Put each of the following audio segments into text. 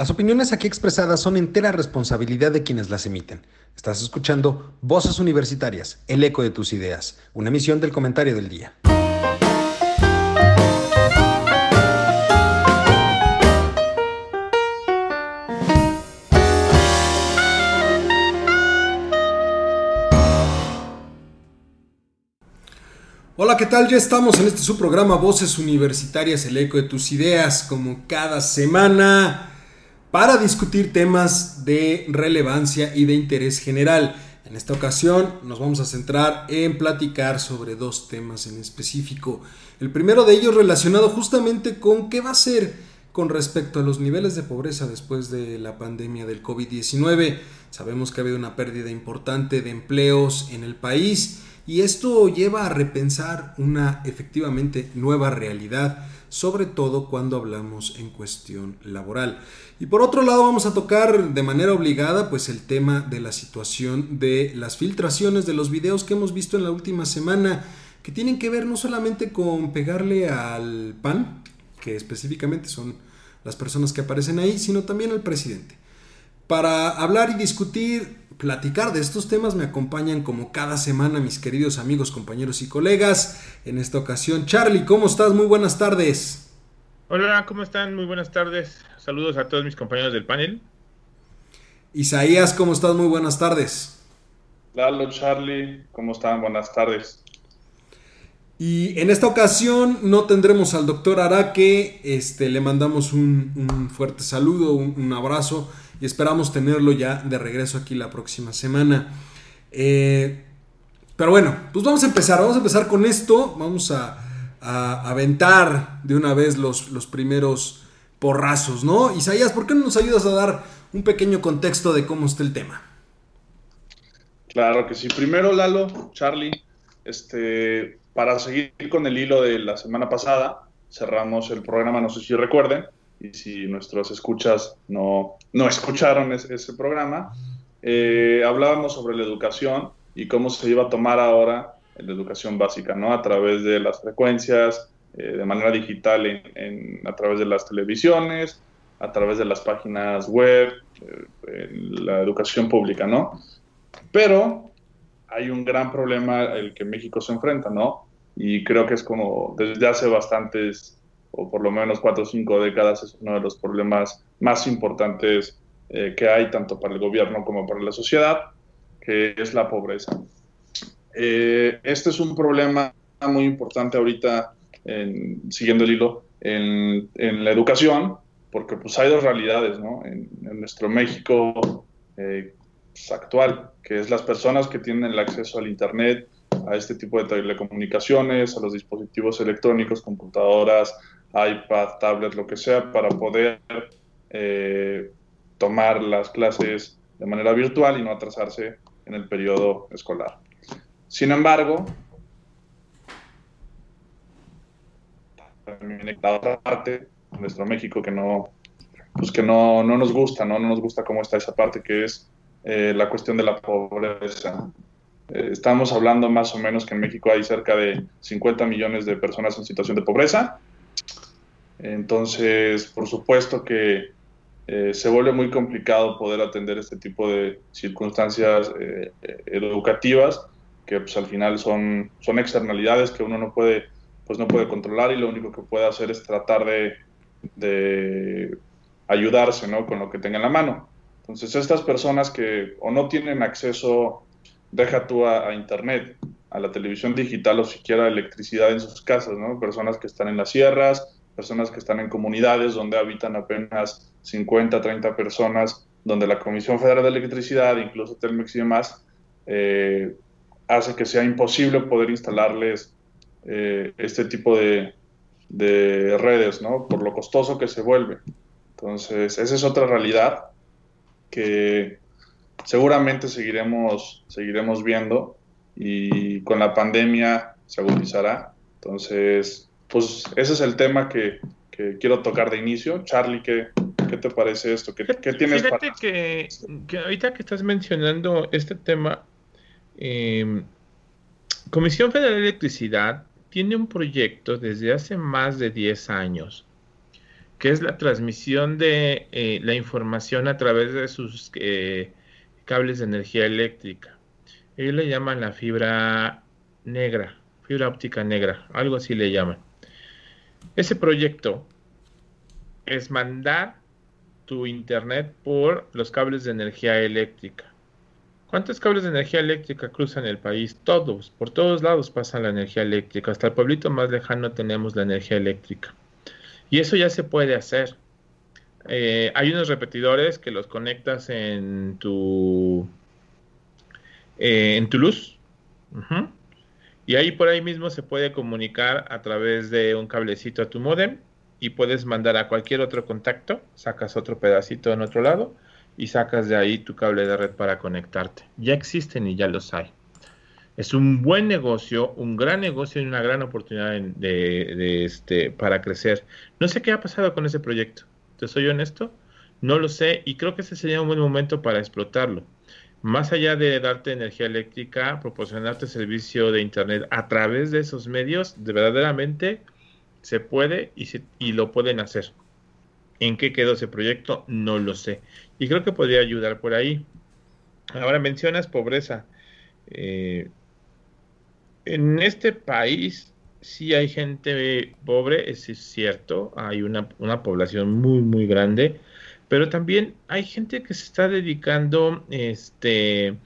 Las opiniones aquí expresadas son entera responsabilidad de quienes las emiten. Estás escuchando Voces Universitarias, el eco de tus ideas, una emisión del comentario del día. Hola, ¿qué tal? Ya estamos en este su programa Voces Universitarias, el eco de tus ideas, como cada semana para discutir temas de relevancia y de interés general. En esta ocasión nos vamos a centrar en platicar sobre dos temas en específico. El primero de ellos relacionado justamente con qué va a ser con respecto a los niveles de pobreza después de la pandemia del COVID-19. Sabemos que ha habido una pérdida importante de empleos en el país y esto lleva a repensar una efectivamente nueva realidad sobre todo cuando hablamos en cuestión laboral. Y por otro lado vamos a tocar de manera obligada pues el tema de la situación de las filtraciones de los videos que hemos visto en la última semana que tienen que ver no solamente con pegarle al PAN, que específicamente son las personas que aparecen ahí, sino también al presidente. Para hablar y discutir platicar de estos temas me acompañan como cada semana mis queridos amigos, compañeros y colegas. En esta ocasión, Charlie, ¿cómo estás? Muy buenas tardes. Hola, ¿cómo están? Muy buenas tardes. Saludos a todos mis compañeros del panel. Isaías, ¿cómo estás? Muy buenas tardes. Lalo, Charlie, ¿cómo están? Buenas tardes. Y en esta ocasión no tendremos al doctor Araque, este, le mandamos un, fuerte saludo, un abrazo y esperamos tenerlo ya de regreso aquí la próxima semana. Eh, pero bueno, pues vamos a empezar, vamos a empezar con esto, vamos a, aventar de una vez los, los primeros porrazos, ¿no? Isaías, ¿por qué no nos ayudas a dar un pequeño contexto de cómo está el tema? Claro que sí. Primero, Lalo, Charlie, este, para seguir con el hilo de la semana pasada, cerramos el programa, no sé si recuerden, y si nuestros escuchas no, no escucharon ese, programa, eh, hablábamos sobre la educación y cómo se iba a tomar ahora la educación básica, ¿no? A través de las frecuencias, eh, de manera digital, en, a través de las televisiones, a través de las páginas web, eh, la educación pública, ¿no? Pero hay un gran problema el que México se enfrenta, ¿no? Y creo que es como desde hace bastantes o por lo menos cuatro o cinco décadas, es uno de los problemas más importantes eh, que hay tanto para el gobierno como para la sociedad, que es la pobreza. Eh, este es un problema muy importante ahorita, siguiendo el hilo, en, la educación, porque pues hay dos realidades, ¿no? En, nuestro México eh, pues, actual, que es las personas que tienen el acceso al Internet, a este tipo de telecomunicaciones, a los dispositivos electrónicos, computadoras, iPad, tablet, lo que sea, para poder eh, tomar las clases de manera virtual y no atrasarse en el periodo escolar. Sin embargo, también la otra parte, nuestro México, que no, pues que no, no nos gusta, ¿no? no nos gusta cómo está esa parte, que es eh, la cuestión de la pobreza. Eh, estamos hablando más o menos que en México hay cerca de 50 millones de personas en situación de pobreza entonces, por supuesto que eh, se vuelve muy complicado poder atender este tipo de circunstancias eh, educativas que pues, al final son, externalidades que uno no puede, pues, no puede controlar y lo único que puede hacer es tratar de, de ayudarse ¿no? con lo que tenga en la mano. Entonces, estas personas que o no tienen acceso, deja tú a Internet, a la televisión digital o siquiera electricidad en sus casas, ¿no? Personas que están en las sierras, personas que están en comunidades donde habitan apenas 50, 30 personas, donde la Comisión Federal de Electricidad, incluso Telmex y demás, eh, hace que sea imposible poder instalarles eh, este tipo de, de, redes, ¿no? Por lo costoso que se vuelve. Entonces, esa es otra realidad que seguramente seguiremos, seguiremos viendo y con la pandemia se agudizará. Entonces, pues ese es el tema que, quiero tocar de inicio. Charlie, ¿qué, qué te parece esto? ¿Qué, tienes Fíjate que, que, ahorita que estás mencionando este tema, eh, Comisión Federal de Electricidad tiene un proyecto desde hace más de 10 años que es la transmisión de eh, la información a través de sus eh, cables de energía eléctrica. Ellos le llaman la fibra negra, fibra óptica negra, algo así le llaman. Ese proyecto es mandar tu internet por los cables de energía eléctrica. ¿Cuántos cables de energía eléctrica cruzan el país? Todos, por todos lados pasa la energía eléctrica. Hasta el pueblito más lejano tenemos la energía eléctrica. Y eso ya se puede hacer. Eh, hay unos repetidores que los conectas en tu eh, en tu luz. Y ahí por ahí mismo se puede comunicar a través de un cablecito a tu modem y puedes mandar a cualquier otro contacto, sacas otro pedacito en otro lado y sacas de ahí tu cable de red para conectarte. Ya existen y ya los hay. Es un buen negocio, un gran negocio y una gran oportunidad de, este, para crecer. No sé qué ha pasado con ese proyecto. Te soy honesto, no lo sé y creo que ese sería un buen momento para explotarlo. Más allá de darte energía eléctrica, proporcionarte servicio de internet a través de esos medios, de verdaderamente se puede y, y lo pueden hacer. ¿En qué quedó ese proyecto? No lo sé. Y creo que podría ayudar por ahí. Ahora mencionas pobreza. Eh, en este país sí hay gente pobre, es cierto. Hay una, población muy, muy grande. Pero también hay gente que se está dedicando este,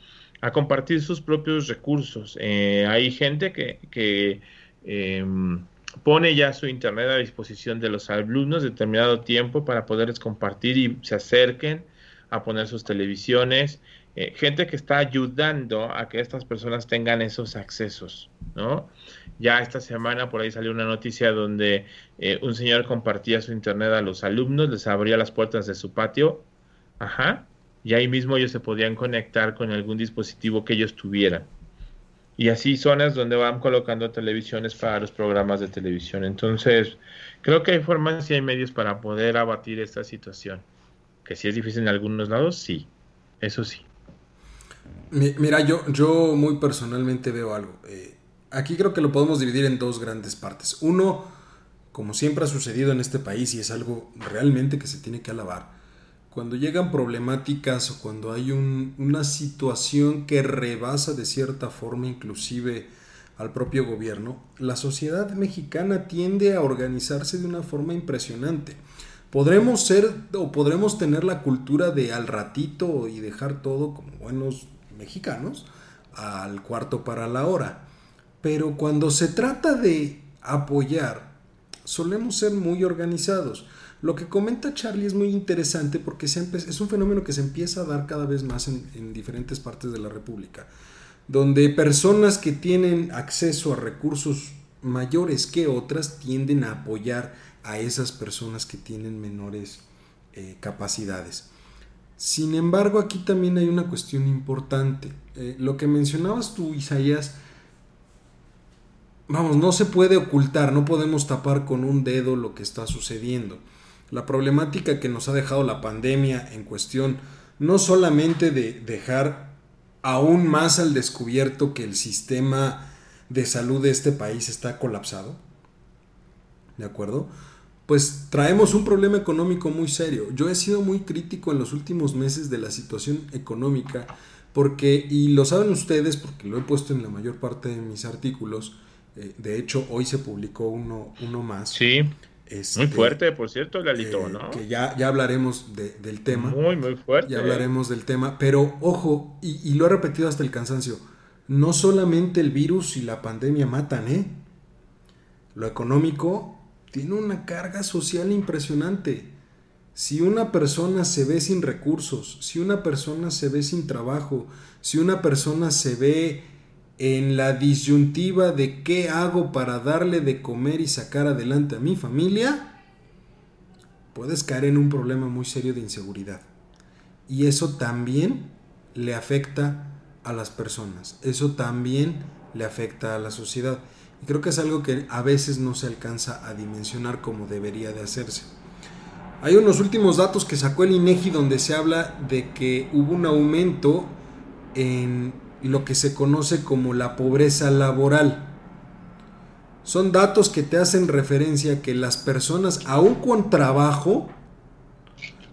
a compartir sus propios recursos. Eh, hay gente que, que em, pone ya su internet a disposición de los alumnos determinado tiempo para poderles compartir y se acerquen a poner sus televisiones, eh, gente que está ayudando a que estas personas tengan esos accesos, ¿no? Ya esta semana por ahí salió una noticia donde eh, un señor compartía su internet a los alumnos, les abría las puertas de su patio, ajá, y ahí mismo ellos se podían conectar con algún dispositivo que ellos tuvieran y así zonas donde van colocando televisiones para los programas de televisión. Entonces, creo que hay formas y hay medios para poder abatir esta situación. Que si es difícil en algunos lados, sí, eso sí. Mira, yo, yo muy personalmente veo algo. Eh, aquí creo que lo podemos dividir en dos grandes partes. Uno, como siempre ha sucedido en este país y es algo realmente que se tiene que alabar, cuando llegan problemáticas o cuando hay una situación que rebasa de cierta forma inclusive al propio gobierno, la sociedad mexicana tiende a organizarse de una forma impresionante. Podremos ser o podremos tener la cultura de al ratito y dejar todo como buenos mexicanos al cuarto para la hora. Pero cuando se trata de apoyar, solemos ser muy organizados. Lo que comenta Charlie es muy interesante porque es un fenómeno que se empieza a dar cada vez más en, diferentes partes de la República, donde personas que tienen acceso a recursos mayores que otras tienden a apoyar a esas personas que tienen menores eh, capacidades. Sin embargo, aquí también hay una cuestión importante. Eh, lo que mencionabas tú, Isaías, vamos, no se puede ocultar, no podemos tapar con un dedo lo que está sucediendo la problemática que nos ha dejado la pandemia en cuestión no solamente de dejar aún más al descubierto que el sistema de salud de este país está colapsado, ¿de acuerdo? Pues traemos un problema económico muy serio. Yo he sido muy crítico en los últimos meses de la situación económica porque, y lo saben ustedes porque lo he puesto en la mayor parte de mis artículos, eh, de hecho hoy se publicó uno, uno más. Sí muy este, fuerte, por cierto, Galito, eh, ¿no? Que ya, ya hablaremos del tema. Muy, muy fuerte. Ya hablaremos del tema. Pero ojo, y, lo he repetido hasta el cansancio, no solamente el virus y la pandemia matan, ¿eh? Lo económico tiene una carga social impresionante. Si una persona se ve sin recursos, si una persona se ve sin trabajo, si una persona se ve en la disyuntiva de qué hago para darle de comer y sacar adelante a mi familia, puedes caer en un problema muy serio de inseguridad. Y eso también le afecta a las personas, eso también le afecta a la sociedad. Y creo que es algo que a veces no se alcanza a dimensionar como debería de hacerse. Hay unos últimos datos que sacó el INEGI donde se habla de que hubo un aumento en lo que se conoce como la pobreza laboral. Son datos que te hacen referencia que las personas, aún con trabajo,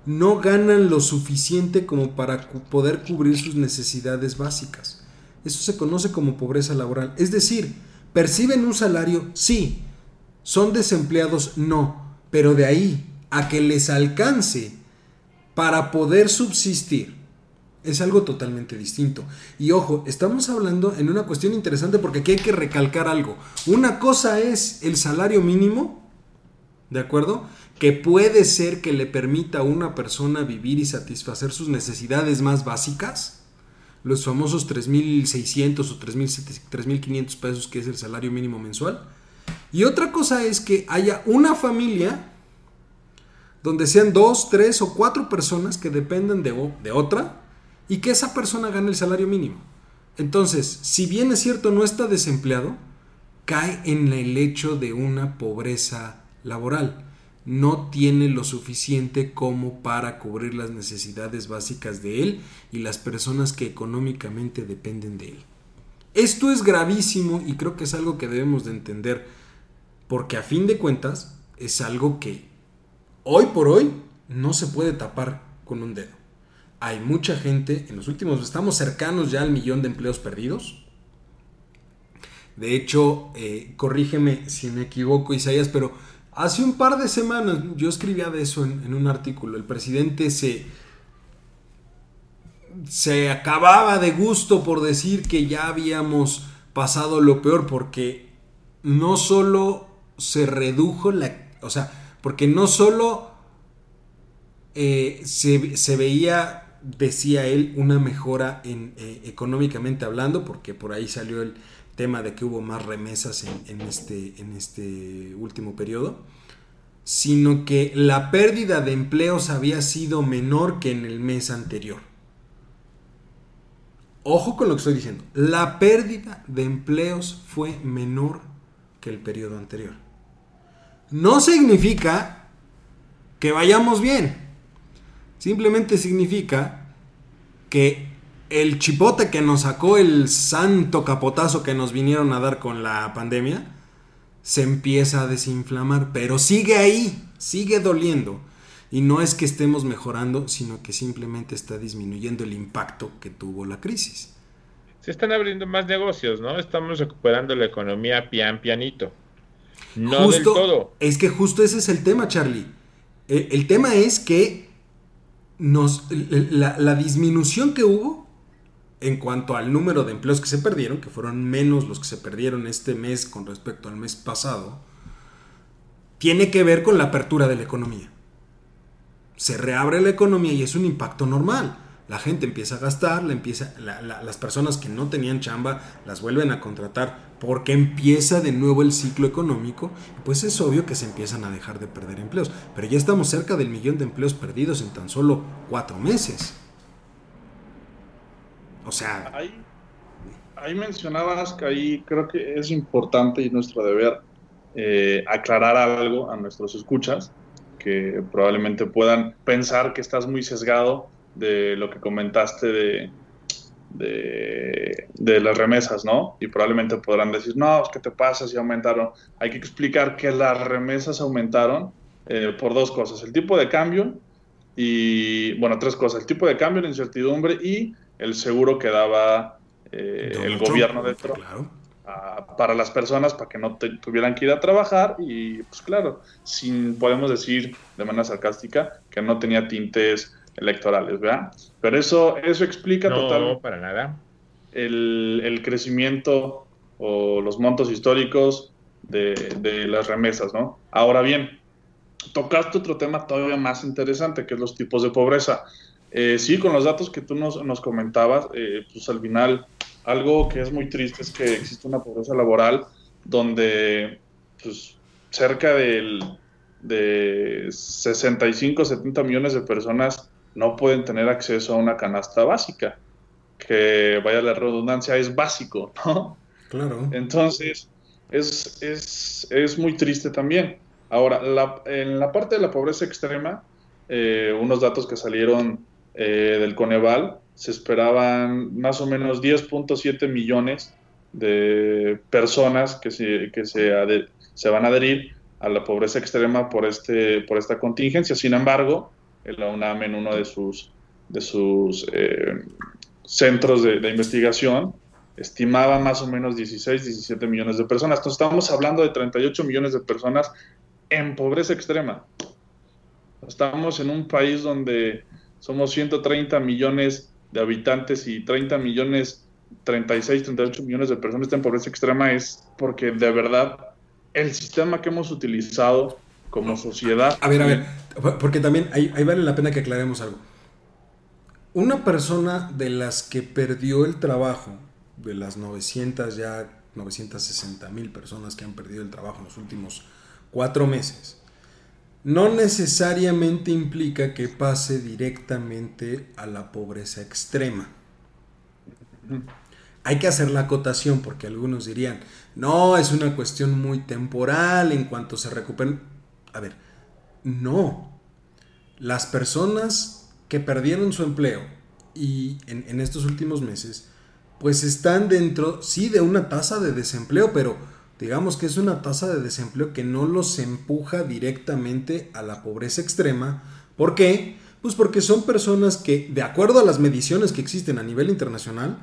no ganan lo suficiente como para poder cubrir sus necesidades básicas. Eso se conoce como pobreza laboral. Es decir, perciben un salario, sí. Son desempleados, no. Pero de ahí a que les alcance para poder subsistir es algo totalmente distinto. Y ojo, estamos hablando en una cuestión interesante porque aquí hay que recalcar algo. Una cosa es el salario mínimo, ¿de acuerdo? Que puede ser que le permita a una persona vivir y satisfacer sus necesidades más básicas. Los famosos 3.600 o 3.500 pesos que es el salario mínimo mensual. Y otra cosa es que haya una familia donde sean dos, tres o cuatro personas que dependen de, de otra y que esa persona gane el salario mínimo. Entonces, si bien es cierto no está desempleado, cae en el hecho de una pobreza laboral. No tiene lo suficiente como para cubrir las necesidades básicas de él y las personas que económicamente dependen de él. Esto es gravísimo y creo que es algo que debemos de entender porque a fin de cuentas es algo que hoy por hoy no se puede tapar con un dedo hay mucha gente, en los últimos, estamos cercanos ya al millón de empleos perdidos. De hecho, eh, corrígeme si me equivoco, Isaías, pero hace un par de semanas yo escribía de eso en, un artículo. El presidente se, se acababa de gusto por decir que ya habíamos pasado lo peor, porque no solo se redujo la... O sea, porque no solo eh, se, se veía decía él, una mejora en, eh, económicamente hablando, porque por ahí salió el tema de que hubo más remesas en, este, en este último periodo, sino que la pérdida de empleos había sido menor que en el mes anterior. Ojo con lo que estoy diciendo, la pérdida de empleos fue menor que el periodo anterior. No significa que vayamos bien. Simplemente significa que el chipote que nos sacó el santo capotazo que nos vinieron a dar con la pandemia se empieza a desinflamar, pero sigue ahí, sigue doliendo. Y no es que estemos mejorando, sino que simplemente está disminuyendo el impacto que tuvo la crisis. Se están abriendo más negocios, ¿no? Estamos recuperando la economía pian pianito. No del todo. Es que justo ese es el tema, Charlie. Eh, el tema es que nos, la, disminución que hubo en cuanto al número de empleos que se perdieron, que fueron menos los que se perdieron este mes con respecto al mes pasado, tiene que ver con la apertura de la economía. Se reabre la economía y es un impacto normal la gente empieza a gastar, empieza, las personas que no tenían chamba las vuelven a contratar porque empieza de nuevo el ciclo económico, pues es obvio que se empiezan a dejar de perder empleos. Pero ya estamos cerca del millón de empleos perdidos en tan solo cuatro meses. O sea... Ahí, mencionabas que ahí creo que es importante y nuestro deber eh, aclarar algo a nuestros escuchas que probablemente puedan pensar que estás muy sesgado de lo que comentaste de, de, las remesas, ¿no? Y probablemente podrán decir, no, ¿qué te pasa si aumentaron? Hay que explicar que las remesas aumentaron eh, por dos cosas, el tipo de cambio y, bueno, tres cosas, el tipo de cambio, la incertidumbre y el seguro que daba eh, el gobierno de Trump. para las personas para que no tuvieran que ir a trabajar y pues claro, sin podemos decir de manera sarcástica que no tenía tintes electorales, ¿verdad? Pero eso, eso explica no, para nada. El, crecimiento o los montos históricos de, las remesas, ¿no? Ahora bien, tocaste otro tema todavía más interesante, que es los tipos de pobreza. Eh, sí, con los datos que tú nos, nos comentabas, eh, pues al final algo que es muy triste es que existe una pobreza laboral donde pues, cerca del, de 65, 70 millones de personas no pueden tener acceso a una canasta básica, que vaya la redundancia, es básico, ¿no? Claro. Entonces, es, es, muy triste también. Ahora, en la parte de la pobreza extrema, eh, unos datos que salieron eh, del Coneval, se esperaban más o menos 10.7 millones de personas que, se, que se, se van a adherir a la pobreza extrema por, este, por esta contingencia. Sin embargo, la UNAM en uno de sus, de sus eh, centros de, investigación estimaba más o menos 16, 17 millones de personas. Entonces estamos hablando de 38 millones de personas en pobreza extrema. Estamos en un país donde somos 130 millones de habitantes y 30 millones, 36, 38 millones de personas están en pobreza extrema es porque de verdad el sistema que hemos utilizado como sociedad... A ver, a ver, porque también ahí, ahí vale la pena que aclaremos algo una persona de las que perdió el trabajo, de las 900 ya 960 mil personas que han perdido el trabajo en los últimos cuatro meses, no necesariamente implica que pase directamente a la pobreza extrema. Hay que hacer la acotación porque algunos dirían, no, es una cuestión muy temporal en cuanto se recuperen. A ver, no. Las personas que perdieron su empleo y en, estos últimos meses, pues están dentro, sí, de una tasa de desempleo, pero digamos que es una tasa de desempleo que no los empuja directamente a la pobreza extrema. ¿Por qué? Pues porque son personas que, de acuerdo a las mediciones que existen a nivel internacional,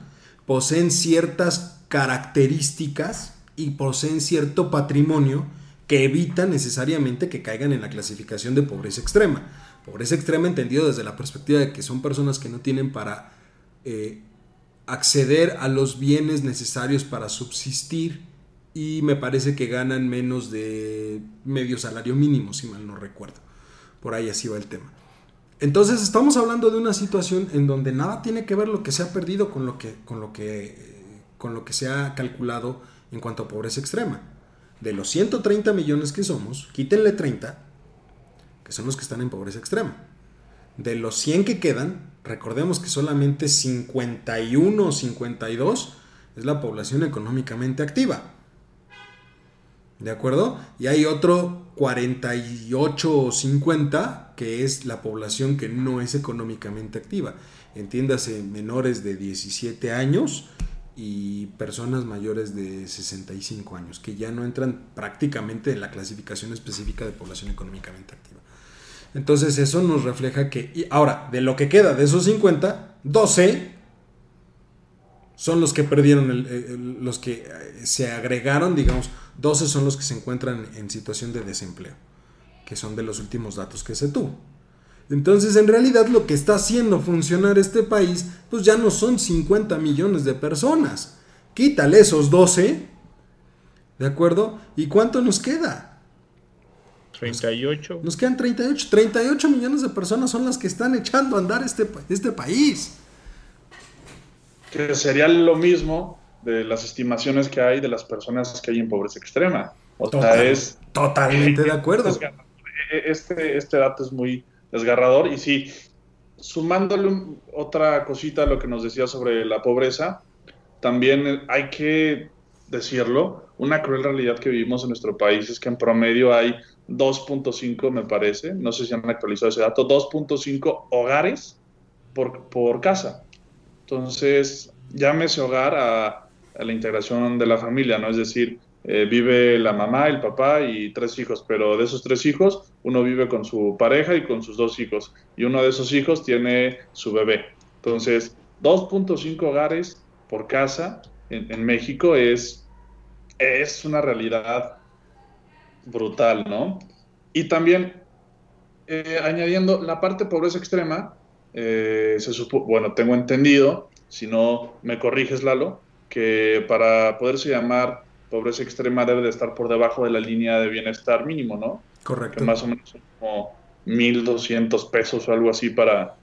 poseen ciertas características y poseen cierto patrimonio que evita necesariamente que caigan en la clasificación de pobreza extrema. Pobreza extrema entendido desde la perspectiva de que son personas que no tienen para eh, acceder a los bienes necesarios para subsistir y me parece que ganan menos de medio salario mínimo, si mal no recuerdo. Por ahí así va el tema. Entonces estamos hablando de una situación en donde nada tiene que ver lo que se ha perdido con lo que, con lo que, con lo que se ha calculado en cuanto a pobreza extrema. De los 130 millones que somos, quítenle 30 que son los que están en pobreza extrema. De los 100 que quedan, recordemos que solamente 51 o 52 es la población económicamente activa. ¿De acuerdo? Y hay otro 48 o 50 que es la población que no es económicamente activa. Entiéndase, menores de 17 años y personas mayores de 65 años, que ya no entran prácticamente en la clasificación específica de población económicamente activa. Entonces eso nos refleja que, y ahora, de lo que queda de esos 50, 12 son los que perdieron, los que eh, se agregaron, digamos, 12 son los que se encuentran en situación de desempleo, que son de los últimos datos que se tuvo. Entonces, en realidad, lo que está haciendo funcionar este país, pues ya no son 50 millones de personas. Quítale esos 12, ¿de acuerdo? ¿Y cuánto nos queda? 38. Nos quedan 38. 38 millones de personas son las que están echando a andar este, este país. Que sería lo mismo de las estimaciones que hay de las personas que hay en pobreza extrema. O sea, es. Totalmente de acuerdo. Este, este dato es muy desgarrador. Y sí, sumándole otra cosita a lo que nos decía sobre la pobreza, también hay que decirlo, una cruel realidad que vivimos en nuestro país es que en promedio hay 2.5, me parece, no sé si han actualizado ese dato, 2.5 hogares por, casa. Entonces, llámese hogar a, la integración de la familia, ¿no? Es decir, eh, vive la mamá, el papá y tres hijos, pero de esos tres hijos, uno vive con su pareja y con sus dos hijos, y uno de esos hijos tiene su bebé. Entonces, 2.5 hogares por casa en, México es, es una realidad brutal, ¿no? Y también, eh, añadiendo la parte pobreza extrema, eh, se bueno, tengo entendido, si no me corriges, Lalo, que para poderse llamar pobreza extrema debe de estar por debajo de la línea de bienestar mínimo, ¿no? Correcto. Que más o menos son como 1.200 pesos o algo así para,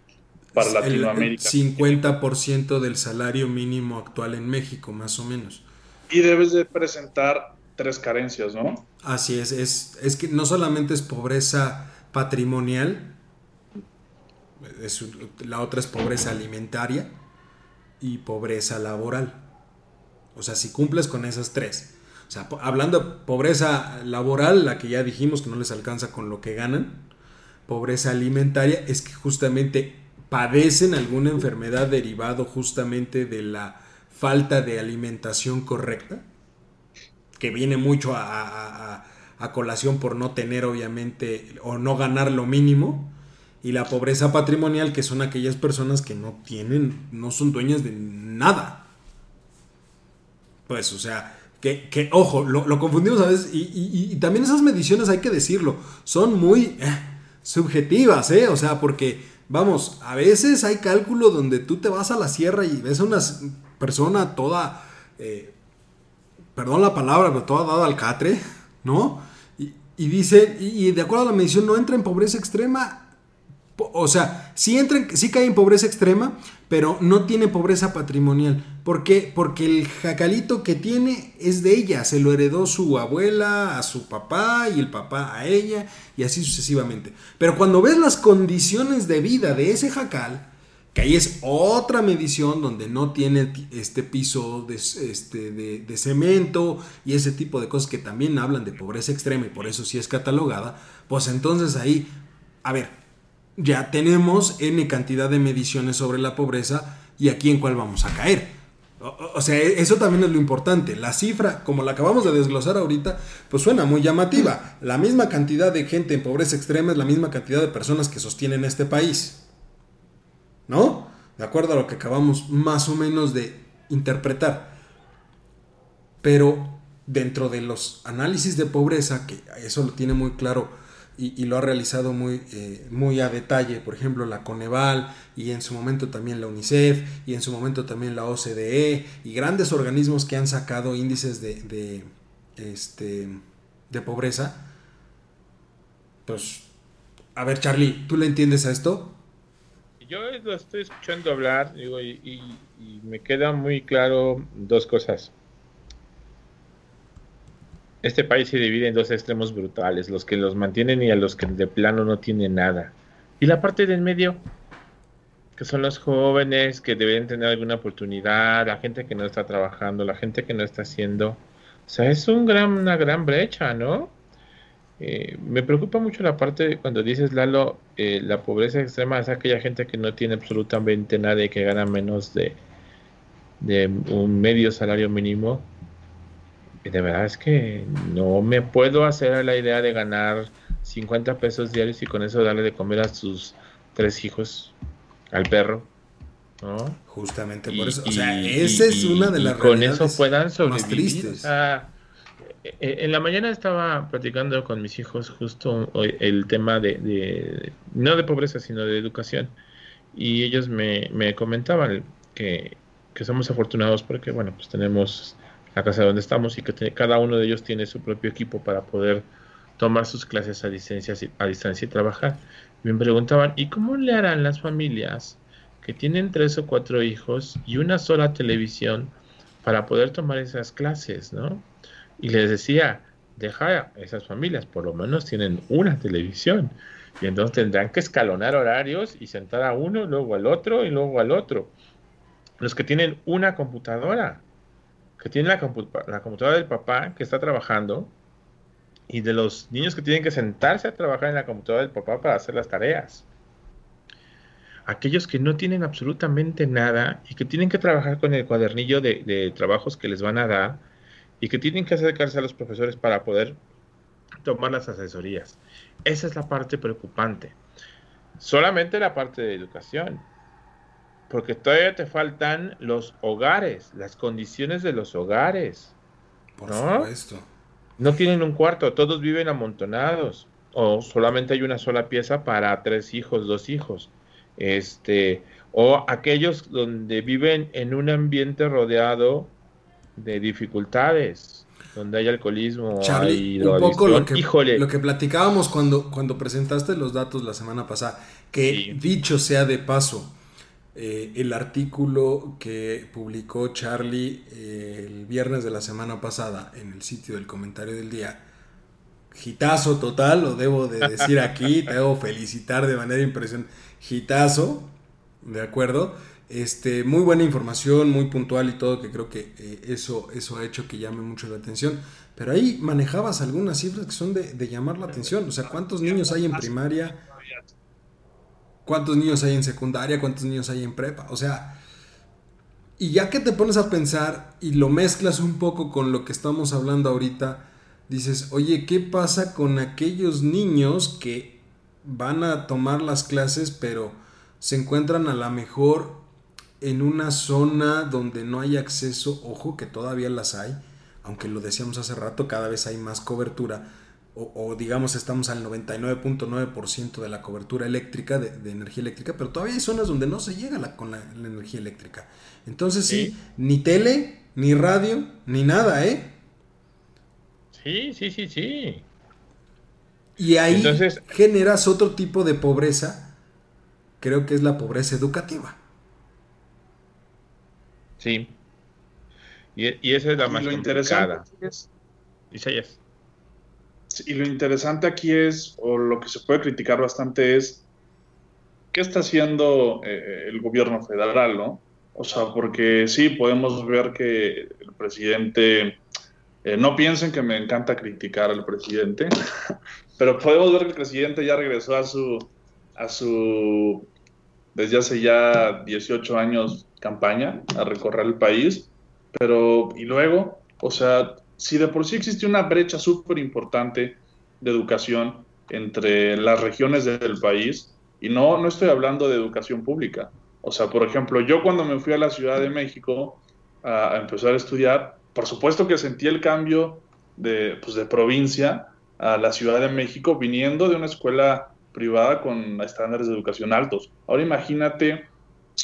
para Latinoamérica. El 50% del salario mínimo actual en México, más o menos. Y debes de presentar tres carencias, ¿no? Así es, es, es que no solamente es pobreza patrimonial, la otra es pobreza alimentaria y pobreza laboral. O sea, si cumples con esas tres. O sea, hablando de pobreza laboral, la que ya dijimos que no les alcanza con lo que ganan, pobreza alimentaria es que justamente padecen alguna enfermedad derivado justamente de la falta de alimentación correcta, que viene mucho a, a colación por no tener obviamente o no ganar lo mínimo, y la pobreza patrimonial, que son aquellas personas que no tienen, no son dueñas de nada. Pues, o sea, que, ojo, lo, confundimos a veces, y, también esas mediciones, hay que decirlo, son muy eh, subjetivas, ¿eh? O sea, porque, vamos, a veces hay cálculo donde tú te vas a la sierra y ves a una persona toda, eh, perdón la palabra, pero toda dada al catre, ¿no? Y, y dice, y de acuerdo a la medición, no entra en pobreza extrema o sea, sí, entra, sí cae en pobreza extrema, pero no tiene pobreza patrimonial. ¿Por qué? Porque el jacalito que tiene es de ella. Se lo heredó su abuela a su papá y el papá a ella y así sucesivamente. Pero cuando ves las condiciones de vida de ese jacal, que ahí es otra medición donde no tiene este piso de, este, de, cemento y ese tipo de cosas que también hablan de pobreza extrema y por eso sí es catalogada, pues entonces ahí, a ver, ya tenemos N cantidad de mediciones sobre la pobreza y aquí en cuál vamos a caer. O, sea, e, eso también es lo importante. La cifra, como la acabamos de desglosar ahorita, pues suena muy llamativa. La misma cantidad de gente en pobreza extrema es la misma cantidad de personas que sostienen este país. ¿No? De acuerdo a lo que acabamos más o menos de interpretar. Pero dentro de los análisis de pobreza, que eso lo tiene muy claro y, lo ha realizado muy, eh, muy a detalle, por ejemplo, la Coneval y en su momento también la UNICEF y en su momento también la OCDE y grandes organismos que han sacado índices de, de, este, de pobreza. Pues, a ver, Charlie, ¿tú le entiendes a esto? Yo lo estoy escuchando hablar digo, y me queda muy claro dos cosas este país se divide en dos extremos brutales, los que los mantienen y a los que de plano no tienen nada. Y la parte del medio, que son los jóvenes que deben tener alguna oportunidad, la gente que no está trabajando, la gente que no está haciendo. O sea, es un gran, una gran brecha, ¿no? Eh, me preocupa mucho la parte cuando dices, Lalo, eh, la pobreza extrema es aquella gente que no tiene absolutamente nada y que gana menos de, de un medio salario mínimo de verdad es que no me puedo hacer a la idea de ganar 50 pesos diarios y con eso darle de comer a sus tres hijos, al perro. ¿no? Justamente por eso. o sea, esa es una de las con eso puedan sobrevivir. E, e, en la mañana estaba platicando con mis hijos justo el tema de, no de pobreza, sino de educación. Y ellos me, me comentaban que, que somos afortunados porque, bueno, pues tenemos la casa donde estamos y que cada uno de ellos tiene su propio equipo para poder tomar sus clases a distancia, a distancia y trabajar. Me preguntaban, ¿y cómo le harán las familias que tienen tres o cuatro hijos y una sola televisión para poder tomar esas clases, ¿no? Y les decía, deja esas familias, por lo menos tienen una televisión. Y entonces tendrán que escalonar horarios y sentar a uno, luego al otro y luego al otro. Los que tienen una computadora, que tiene la, computadora del papá que está trabajando y de los niños que tienen que sentarse a trabajar en la computadora del papá para hacer las tareas. Aquellos que no tienen absolutamente nada y que tienen que trabajar con el cuadernillo de, de trabajos que les van a dar y que tienen que acercarse a los profesores para poder tomar las asesorías. Esa es la parte preocupante. Solamente la parte de educación porque todavía te faltan los hogares, las condiciones de los hogares. Por supuesto. No tienen un cuarto, todos viven amontonados. O solamente hay una sola pieza para tres hijos, dos hijos. Este, o aquellos donde viven en un ambiente rodeado de dificultades, donde hay alcoholismo, hay un poco lo que, lo que platicábamos cuando, cuando presentaste los datos la semana pasada, que dicho sea de paso, eh, el artículo que publicó Charlie eh, el viernes de la semana pasada en el sitio del comentario del día. Gitazo total, lo debo de decir aquí, te debo felicitar de manera impresionante. Gitazo, ¿de acuerdo? Este, muy buena información, muy puntual y todo, que creo que eh, eso, eso ha hecho que llame mucho la atención. Pero ahí manejabas algunas cifras que son de, de llamar la atención. O sea, ¿cuántos niños hay en primaria? Cuántos niños hay en secundaria, cuántos niños hay en prepa. O sea, Y ya que te pones a pensar y lo mezclas un poco con lo que estamos hablando ahorita, dices, oye, ¿qué pasa con aquellos niños que van a tomar las clases pero se encuentran a lo mejor en una zona donde no hay acceso, ojo que todavía las hay, aunque lo decíamos hace rato, cada vez hay más cobertura, o, digamos estamos al 99.9% de la cobertura eléctrica, de, energía eléctrica, pero todavía hay zonas donde no se llega con la, energía eléctrica. Entonces sí, ni tele, ni radio, ni nada, ¿eh? Sí, sí, sí, sí. Y ahí generas otro tipo de pobreza, creo que es la pobreza educativa. Sí. Y, esa es la más lo interesante es, Y lo interesante aquí es, o lo que se puede criticar bastante es, ¿qué está haciendo eh, el gobierno federal, no? O sea, porque sí, podemos ver que el presidente, eh, no piensen que me encanta criticar al presidente, pero podemos ver que el presidente ya regresó a su, a su, desde hace ya 18 años, campaña a recorrer el país pero, y luego, o sea, si de por sí existe una brecha súper importante de educación entre las regiones del país, y no, no estoy hablando de educación pública. O sea, por ejemplo, yo cuando me fui a la Ciudad de México a, empezar a estudiar, por supuesto que sentí el cambio de, pues, de provincia a la Ciudad de México viniendo de una escuela privada con estándares de educación altos. Ahora imagínate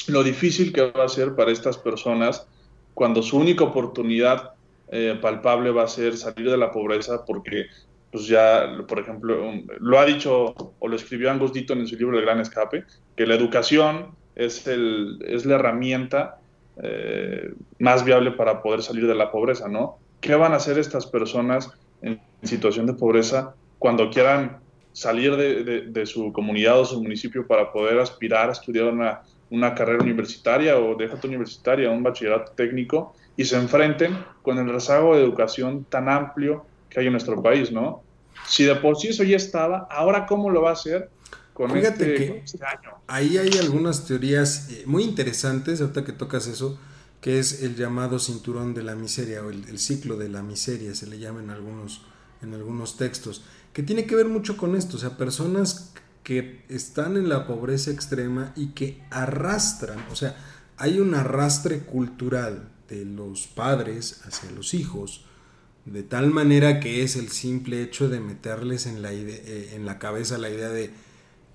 lo difícil que va a ser para estas personas cuando su única oportunidad eh, palpable va a ser salir de la pobreza porque pues ya, por ejemplo, um, lo ha dicho o lo escribió Angus en su libro El Gran Escape, que la educación es, el, es la herramienta eh, más viable para poder salir de la pobreza, ¿no? ¿Qué van a hacer estas personas en situación de pobreza cuando quieran salir de, de su comunidad o su municipio para poder aspirar a estudiar una una carrera universitaria o déjate universitaria, un bachillerato técnico, y se enfrenten con el rezago de educación tan amplio que hay en nuestro país, ¿no? Si de por sí eso ya estaba, ahora cómo lo va a hacer con Fíjate este, que este año. Ahí hay algunas teorías eh, muy interesantes, ahorita que tocas eso, que es el llamado cinturón de la miseria o el, el, ciclo de la miseria, se le llama en algunos, en algunos textos, que tiene que ver mucho con esto, o sea, personas que están en la pobreza extrema y que arrastran, o sea, hay un arrastre cultural de los padres hacia los hijos, de tal manera que es el simple hecho de meterles en la, eh, en la cabeza la idea de,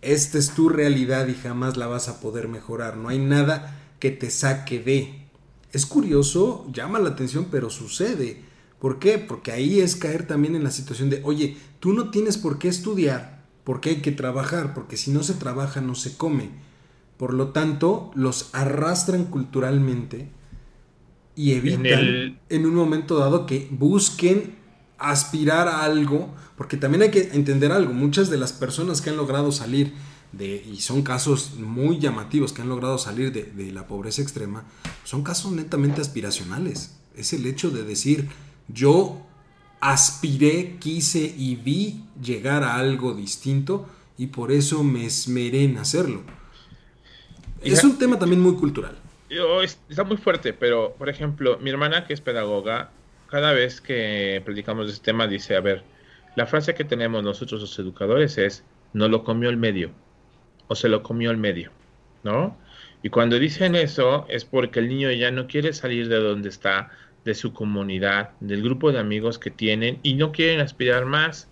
esta es tu realidad y jamás la vas a poder mejorar, no hay nada que te saque de. Es curioso, llama la atención, pero sucede. ¿Por qué? Porque ahí es caer también en la situación de, oye, tú no tienes por qué estudiar, porque hay que trabajar, porque si no se trabaja no se come. Por lo tanto, los arrastran culturalmente y evitan en, un momento dado que busquen aspirar a algo, porque también hay que entender algo, muchas de las personas que han logrado salir de, y son casos muy llamativos, que han logrado salir de, de la pobreza extrema, son casos netamente aspiracionales. Es el hecho de decir, yo aspiré, quise y vi llegar a algo distinto y por eso me esmeré en hacerlo. Es un tema también muy cultural. Está muy fuerte, pero por ejemplo, mi hermana que es pedagoga, cada vez que predicamos este tema dice, a ver, la frase que tenemos nosotros los educadores es, no lo comió el medio o se lo comió el medio, ¿no? Y cuando dicen eso es porque el niño ya no quiere salir de donde está, de su comunidad, del grupo de amigos que tienen y no quieren aspirar más.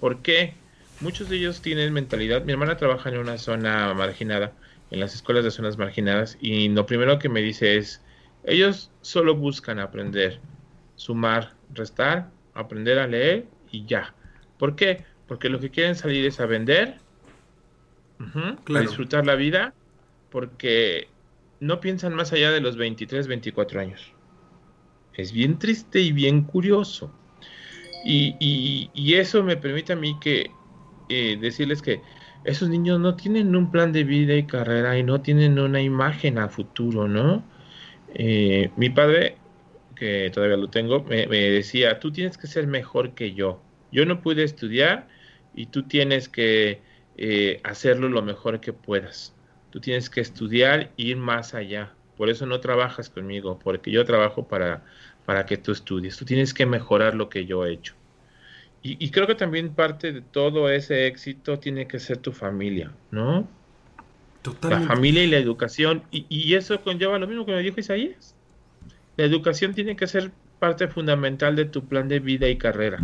¿Por qué? Muchos de ellos tienen mentalidad. Mi hermana trabaja en una zona marginada, en las escuelas de zonas marginadas, y lo primero que me dice es, ellos solo buscan aprender, sumar, restar, aprender a leer y ya. ¿Por qué? Porque lo que quieren salir es a vender, a disfrutar la vida, porque no piensan más allá de los 23, 24 años. Es bien triste y bien curioso. Y, eso me permite a mí que eh, decirles que esos niños no tienen un plan de vida y carrera y no tienen una imagen a futuro, ¿no? Eh, mi padre, que todavía lo tengo, me, decía, tú tienes que ser mejor que yo. Yo no pude estudiar y tú tienes que eh, hacerlo lo mejor que puedas. Tú tienes que estudiar e ir más allá. por eso no trabajas conmigo, porque yo trabajo para, para que tú estudies, tú tienes que mejorar lo que yo he hecho. Y, creo que también parte de todo ese éxito tiene que ser tu familia, ¿no? Totalmente. La familia y la educación. Y, y, eso conlleva lo mismo que me dijo Isaías. La educación tiene que ser parte fundamental de tu plan de vida y carrera.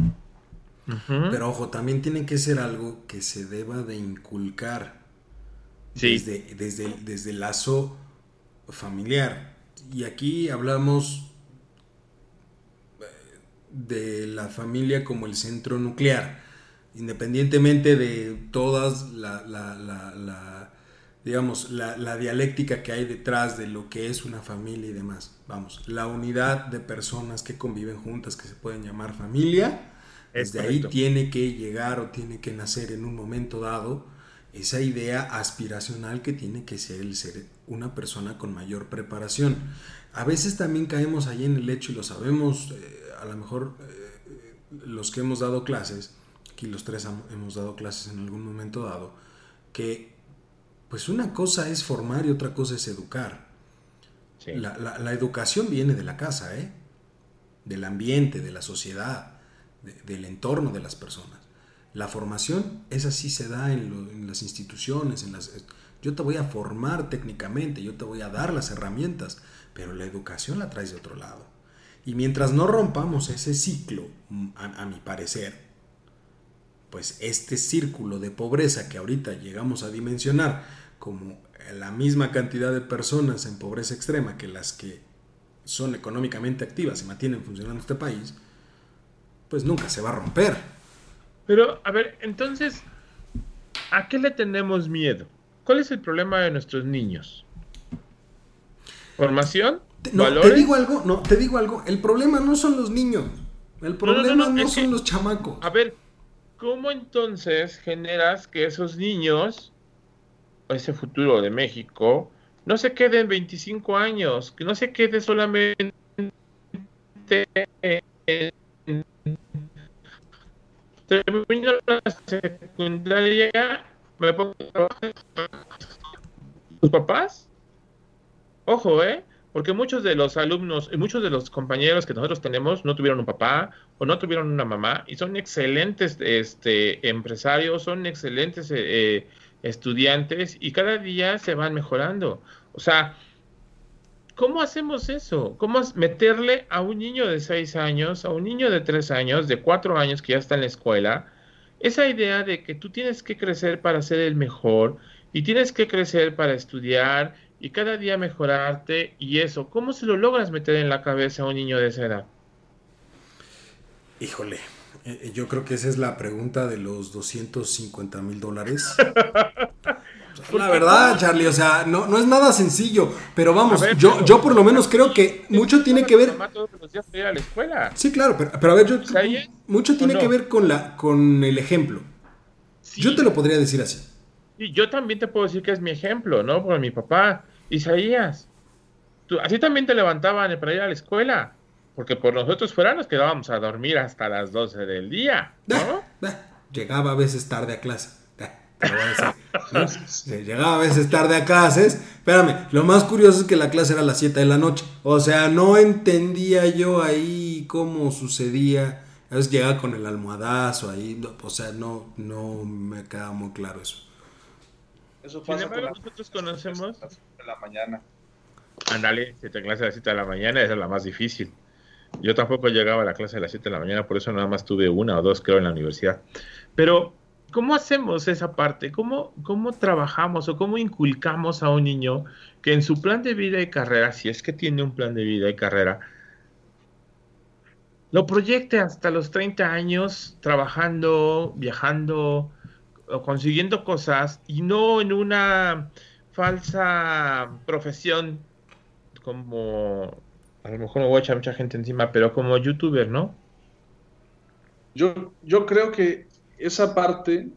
Pero ojo, también tiene que ser algo que se deba de inculcar desde, desde, desde el lazo familiar. Y aquí hablamos de la familia como el centro nuclear, independientemente de todas la, la, la, digamos, la, dialéctica que hay detrás de lo que es una familia y demás. Vamos, la unidad de personas que conviven juntas, que se pueden llamar familia, desde ahí tiene que llegar o tiene que nacer en un momento dado esa idea aspiracional que tiene que ser el ser una persona con mayor preparación. A veces también caemos ahí en el hecho y lo sabemos, eh, a lo mejor eh, los que hemos dado clases, aquí los tres hemos dado clases en algún momento dado, que pues una cosa es formar y otra cosa es educar. La, educación viene de la casa, ¿eh? del ambiente, de la sociedad, del entorno de las personas. La formación, esa sí se da en, las instituciones, en las, yo te voy a formar técnicamente, yo te voy a dar las herramientas, pero la educación la traes de otro lado. Y mientras no rompamos ese ciclo, a, mi parecer, pues este círculo de pobreza que ahorita llegamos a dimensionar como la misma cantidad de personas en pobreza extrema que las que son económicamente activas y mantienen funcionando este país, pues nunca se va a romper. Pero, a ver, entonces, ¿a qué le tenemos miedo? ¿Cuál es el problema de nuestros niños? ¿Formación? No, te digo algo, no, te digo algo. El problema no son los niños. El problema no, son los chamacos. A ver, ¿cómo entonces generas que esos niños, ese futuro de México, no se queden 25 años, que no se quede solamente termino la secundaria, me pongo tus papás. Ojo, ¿eh? Porque muchos de los alumnos y muchos de los compañeros que nosotros tenemos no tuvieron un papá o no tuvieron una mamá y son excelentes este, empresarios, son excelentes eh, eh, estudiantes y cada día se van mejorando. O sea, ¿Cómo hacemos eso? ¿Cómo meterle a un niño de 6 años, a un niño de 3 años, de 4 años que ya está en la escuela, esa idea de que tú tienes que crecer para ser el mejor y tienes que crecer para estudiar y cada día mejorarte y eso, ¿cómo se lo logras meter en la cabeza a un niño de esa edad? Híjole, eh, eh, yo creo que esa es la pregunta de los 250 mil dólares. La verdad, Charlie, o sea, no, no es nada sencillo, pero vamos, yo, yo por lo menos creo que mucho tiene que ver... Sí, claro, pero, a ver, yo, mucho tiene que ver con, la, con el ejemplo. Yo te lo podría decir así. Y yo también te puedo decir que es mi ejemplo, ¿no? Por mi papá, Isaías. Tú, así también te levantaban para ir a la escuela, porque por nosotros fuera nos quedábamos a dormir hasta las 12 del día, ¿no? Llegaba a veces tarde a clase. Llegaba a veces tarde a clases. Espérame, lo más curioso es que la clase era a las 7 de la noche. O sea, no entendía yo ahí cómo sucedía. A veces llegaba con el almohadazo ahí. O sea, no, no me queda muy claro eso. Eso pasa con nosotros conocemos. La mañana. Ándale, si te clase a las 7 de la mañana, es la más difícil. Yo tampoco llegaba a la clase a las 7 de la mañana, por eso nada más tuve una o dos, creo, en la universidad. Pero ¿Cómo hacemos esa parte? ¿Cómo, ¿Cómo trabajamos o cómo inculcamos a un niño que en su plan de vida y carrera, si es que tiene un plan de vida y carrera, lo proyecte hasta los 30 años trabajando, viajando, consiguiendo cosas y no en una falsa profesión como, a lo mejor me voy a echar mucha gente encima, pero como youtuber, ¿no? Yo, yo creo que esa parte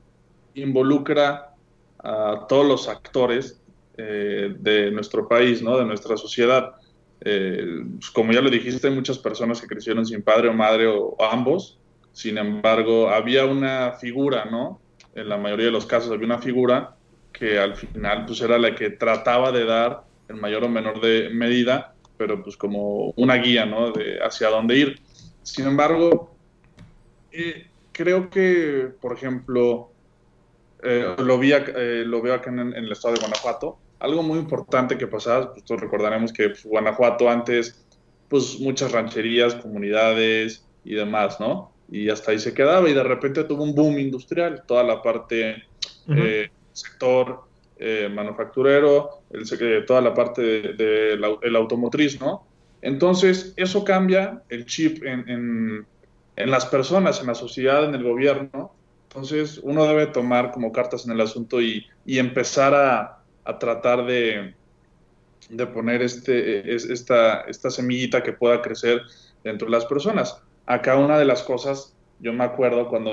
involucra a todos los actores eh, de nuestro país, ¿no? de nuestra sociedad. Eh, pues, como ya lo dijiste, hay muchas personas que crecieron sin padre o madre o, ambos. Sin embargo, había una figura, ¿no? En la mayoría de los casos había una figura que al final pues era la que trataba de dar en mayor o menor de medida, pero pues como una guía, ¿no? De hacia dónde ir. Sin embargo, eh, creo que, por ejemplo, eh, lo, vi, eh, lo veo acá en, el estado de Guanajuato, algo muy importante que pasaba, pues recordaremos que pues, Guanajuato antes, pues muchas rancherías, comunidades y demás, ¿no? Y hasta ahí se quedaba y de repente tuvo un boom industrial, toda la parte, sector manufacturero, el, toda la parte del de, automotriz, ¿no? Entonces, eso cambia el chip en, las personas, en la sociedad, en el gobierno, entonces, uno debe tomar como cartas en el asunto y, empezar a, tratar de, poner este, esta, esta semillita que pueda crecer dentro de las personas. Acá una de las cosas, yo me acuerdo cuando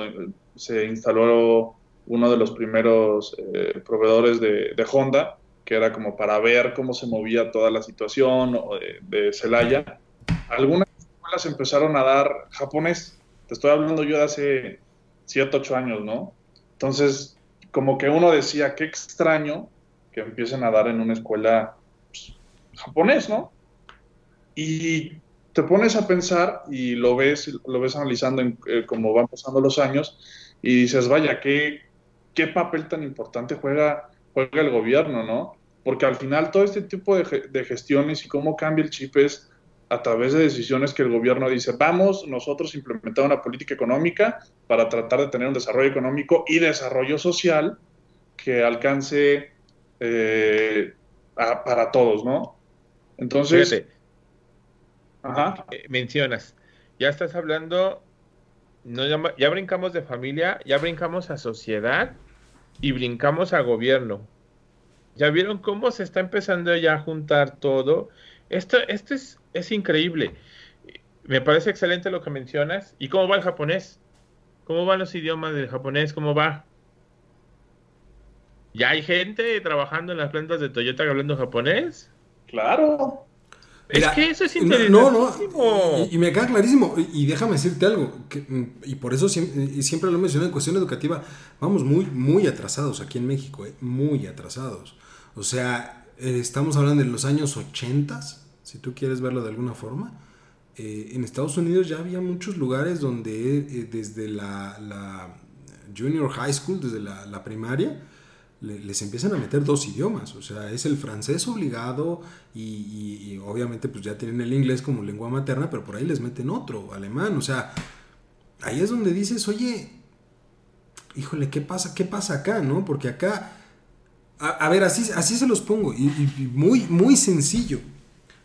se instaló uno de los primeros eh, proveedores de, Honda, que era como para ver cómo se movía toda la situación de, de Celaya. Algunas escuelas empezaron a dar japonés. Te estoy hablando yo de hace 7, 8 años, ¿no? Entonces, como que uno decía, qué extraño que empiecen a dar en una escuela pues, japonés, ¿no? Y te pones a pensar y lo ves, lo ves analizando en, eh, como van pasando los años y dices, vaya, qué, qué papel tan importante juega, juega el gobierno, ¿no? Porque al final todo este tipo de, de gestiones y cómo cambia el chip es a través de decisiones que el gobierno dice, vamos nosotros a implementar una política económica para tratar de tener un desarrollo económico y desarrollo social que alcance eh, para todos, ¿no? Entonces... ajá. Eh, mencionas, ya estás hablando, no, ya brincamos de familia, ya brincamos a sociedad y brincamos a gobierno. ¿Ya vieron cómo se está empezando ya a juntar todo? Esto, esto es es increíble. Me parece excelente lo que mencionas. ¿Y cómo va el japonés? ¿Cómo van los idiomas del japonés? ¿Cómo va? ¿Ya hay gente trabajando en las plantas de Toyota hablando japonés? Claro. Es que eso es interesante. No, no. Y, me queda clarísimo. Y, déjame decirte algo. y por eso siempre, siempre, lo mencioné en cuestión educativa. Vamos muy, muy atrasados aquí en México. Eh, muy atrasados. O sea, eh, estamos hablando de los años 80 si tú quieres verlo de alguna forma. Eh, en Estados Unidos ya había muchos lugares donde eh, desde la, junior high school, desde la, primaria, les empiezan a meter dos idiomas. O sea, es el francés obligado y, obviamente pues ya tienen el inglés como lengua materna, pero por ahí les meten otro, alemán. O sea, ahí es donde dices, oye, híjole, ¿qué pasa? ¿Qué pasa acá? ¿No? Porque acá, a, ver, así, así se los pongo y, y muy, muy sencillo.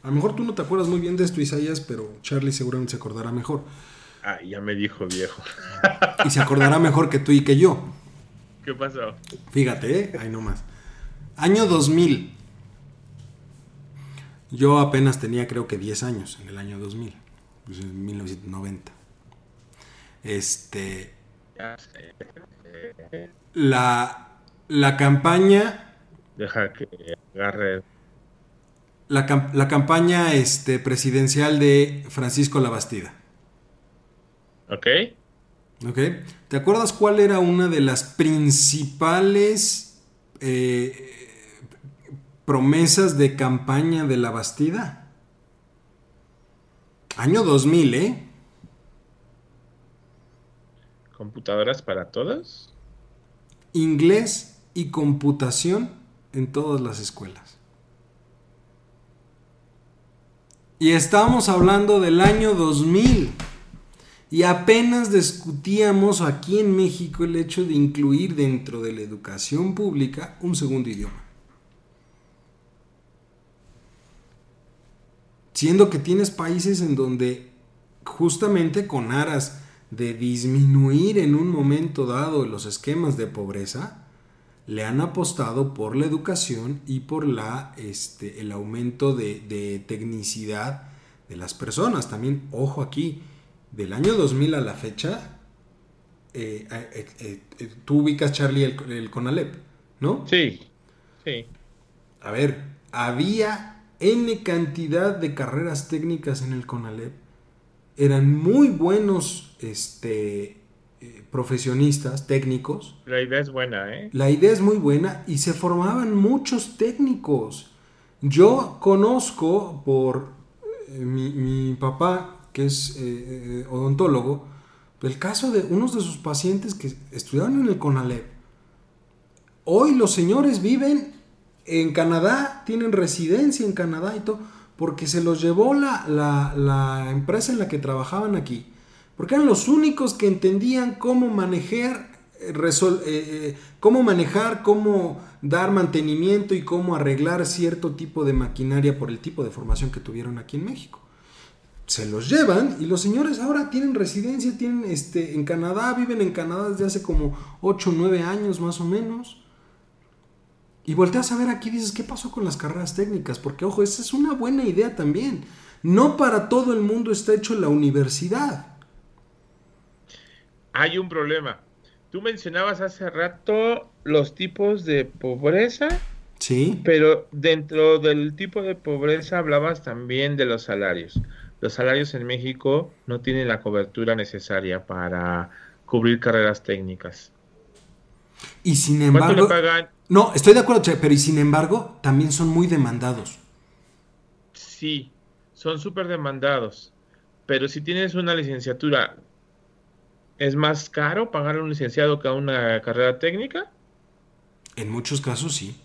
A lo mejor tú no te acuerdas muy bien de esto, Isaías, pero Charlie seguramente se acordará mejor. Ah, ya me dijo viejo. y se acordará mejor que tú y que yo. ¿Qué pasó? Fíjate, ¿eh? ahí nomás. Año 2000. Yo apenas tenía creo que 10 años en el año 2000. Pues en 1990. Este... La, la campaña... Deja que agarre la, campaña este, presidencial de Francisco Labastida. Ok. Ok. ¿Te acuerdas cuál era una de las principales eh, promesas de campaña de la Bastida? Año 2000, ¿eh? ¿Computadoras para todos? Inglés y computación en todas las escuelas. Y estábamos hablando del año 2000. Y apenas discutíamos aquí en México el hecho de incluir dentro de la educación pública un segundo idioma. Siendo que tienes países en donde justamente con aras de disminuir en un momento dado los esquemas de pobreza, le han apostado por la educación y por la, este, el aumento de, tecnicidad de las personas. También, ojo aquí, del año 2000 a la fecha, eh, eh, eh, tú ubicas, Charlie, el, el, CONALEP, ¿no? Sí, sí. A ver, había N cantidad de carreras técnicas en el CONALEP. Eran muy buenos este, profesionistas, técnicos. La idea es buena, ¿eh? La idea es muy buena y se formaban muchos técnicos. Yo conozco por eh, mi, papá, que es eh, odontólogo, el caso de unos de sus pacientes que estudiaron en el CONALEP. Hoy los señores viven en Canadá, tienen residencia en Canadá y todo, porque se los llevó la, la, empresa en la que trabajaban aquí. Porque eran los únicos que entendían cómo manejar, eh, eh, cómo manejar, cómo dar mantenimiento y cómo arreglar cierto tipo de maquinaria por el tipo de formación que tuvieron aquí en México. Se los llevan y los señores ahora tienen residencia, tienen este, en Canadá, viven en Canadá desde hace como 8 o 9 años más o menos y volteas a ver aquí y dices, ¿qué pasó con las carreras técnicas? Porque, ojo, esa es una buena idea también. No para todo el mundo está hecho la universidad. Hay un problema. Tú mencionabas hace rato los tipos de pobreza. Sí. Pero dentro del tipo de pobreza hablabas también de los salarios. Los salarios en México no tienen la cobertura necesaria para cubrir carreras técnicas. Y sin embargo. No, estoy de acuerdo, pero y sin embargo, también son muy demandados. Sí, son súper demandados. Pero si tienes una licenciatura, ¿es más caro pagar a un licenciado que a una carrera técnica? En muchos casos sí.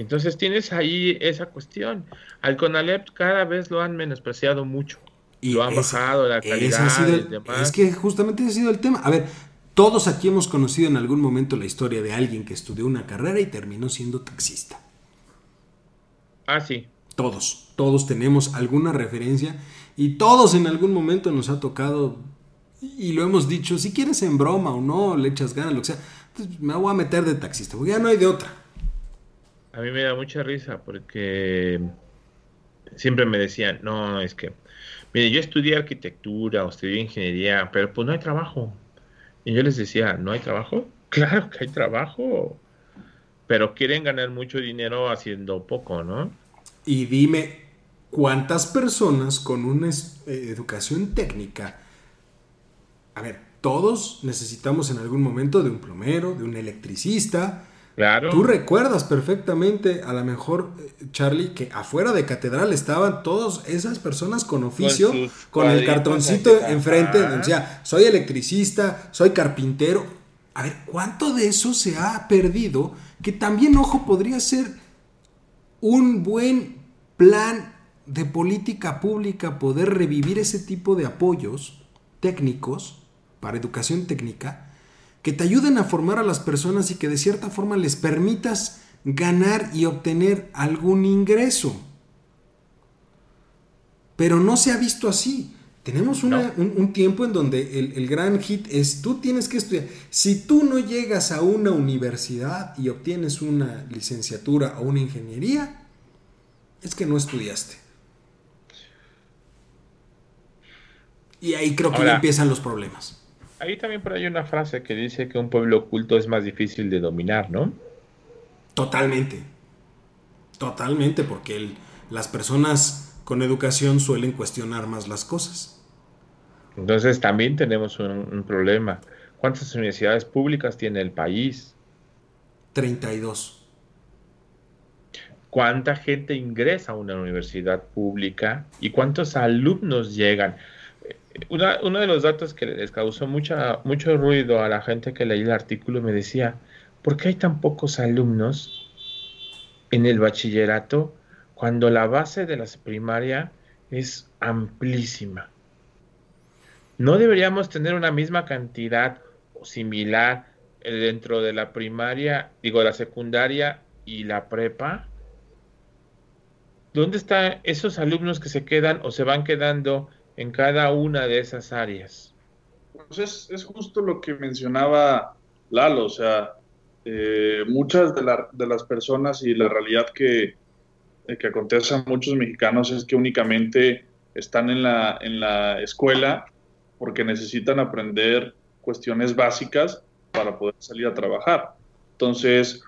Entonces tienes ahí esa cuestión. Al CONALEP cada vez lo han menospreciado mucho. Y lo han bajado la calidad. es que justamente ese ha sido el tema. A ver, todos aquí hemos conocido en algún momento la historia de alguien que estudió una carrera y terminó siendo taxista. Ah, sí. Todos, todos tenemos alguna referencia y todos en algún momento nos ha tocado y lo hemos dicho, si quieres en broma o no, le echas ganas, lo que sea, pues me voy a meter de taxista, porque ya no hay de otra. A mí me da mucha risa porque siempre me decían, no, es que, mire, yo estudié arquitectura o estudié ingeniería, pero pues no hay trabajo. Y yo les decía, ¿no hay trabajo? Claro que hay trabajo, pero quieren ganar mucho dinero haciendo poco, ¿no? Y dime, ¿cuántas personas con una eh, educación técnica? A ver, todos necesitamos en algún momento de un plomero, de un electricista, Tú recuerdas perfectamente, a lo mejor, eh, Charlie, que afuera de catedral estaban todas esas personas con oficio, con, el cartoncito enfrente, o sea, soy electricista, soy carpintero. A ver, ¿cuánto de eso se ha perdido? Que también, ojo, podría ser un buen plan de política pública poder revivir ese tipo de apoyos técnicos para educación técnica que te ayuden a formar a las personas y que de cierta forma les permitas ganar y obtener algún ingreso. Pero no se ha visto así. Tenemos un, tiempo en donde el, el, gran hit es tú tienes que estudiar. Si tú no llegas a una universidad y obtienes una licenciatura o una ingeniería, es que no estudiaste. Y ahí creo que ya empiezan los problemas. Ahí también por ahí hay una frase que dice que un pueblo oculto es más difícil de dominar, ¿no? Totalmente. Totalmente, porque las personas con educación suelen cuestionar más las cosas. Entonces también tenemos un, problema. ¿Cuántas universidades públicas tiene el país? 32. ¿Cuánta gente ingresa a una universidad pública y cuántos alumnos llegan? Uno de los datos que les causó mucha, mucho ruido a la gente que leí el artículo me decía, ¿por qué hay tan pocos alumnos en el bachillerato cuando la base de la primaria es amplísima? ¿No deberíamos tener una misma cantidad o similar eh, dentro de la primaria, digo, la secundaria y la prepa? ¿Dónde están esos alumnos que se quedan o se van quedando en cada una de esas áreas. Pues es, justo lo que mencionaba Lalo, o sea, eh, muchas de, las personas y la realidad que, eh, que acontece a muchos mexicanos es que únicamente están en la, en la escuela porque necesitan aprender cuestiones básicas para poder salir a trabajar. Entonces,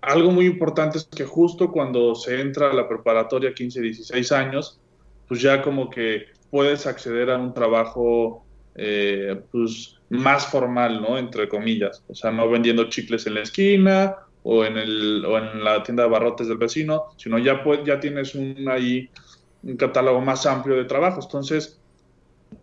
algo muy importante es que justo cuando se entra a la preparatoria 15, 16 años, pues ya como que puedes acceder a un trabajo eh, pues, más formal, ¿no? Entre comillas. O sea, no vendiendo chicles en la esquina o en, el, o en la tienda de barrotes del vecino, sino ya, pues, ya tienes un, ahí un catálogo más amplio de trabajos. Entonces,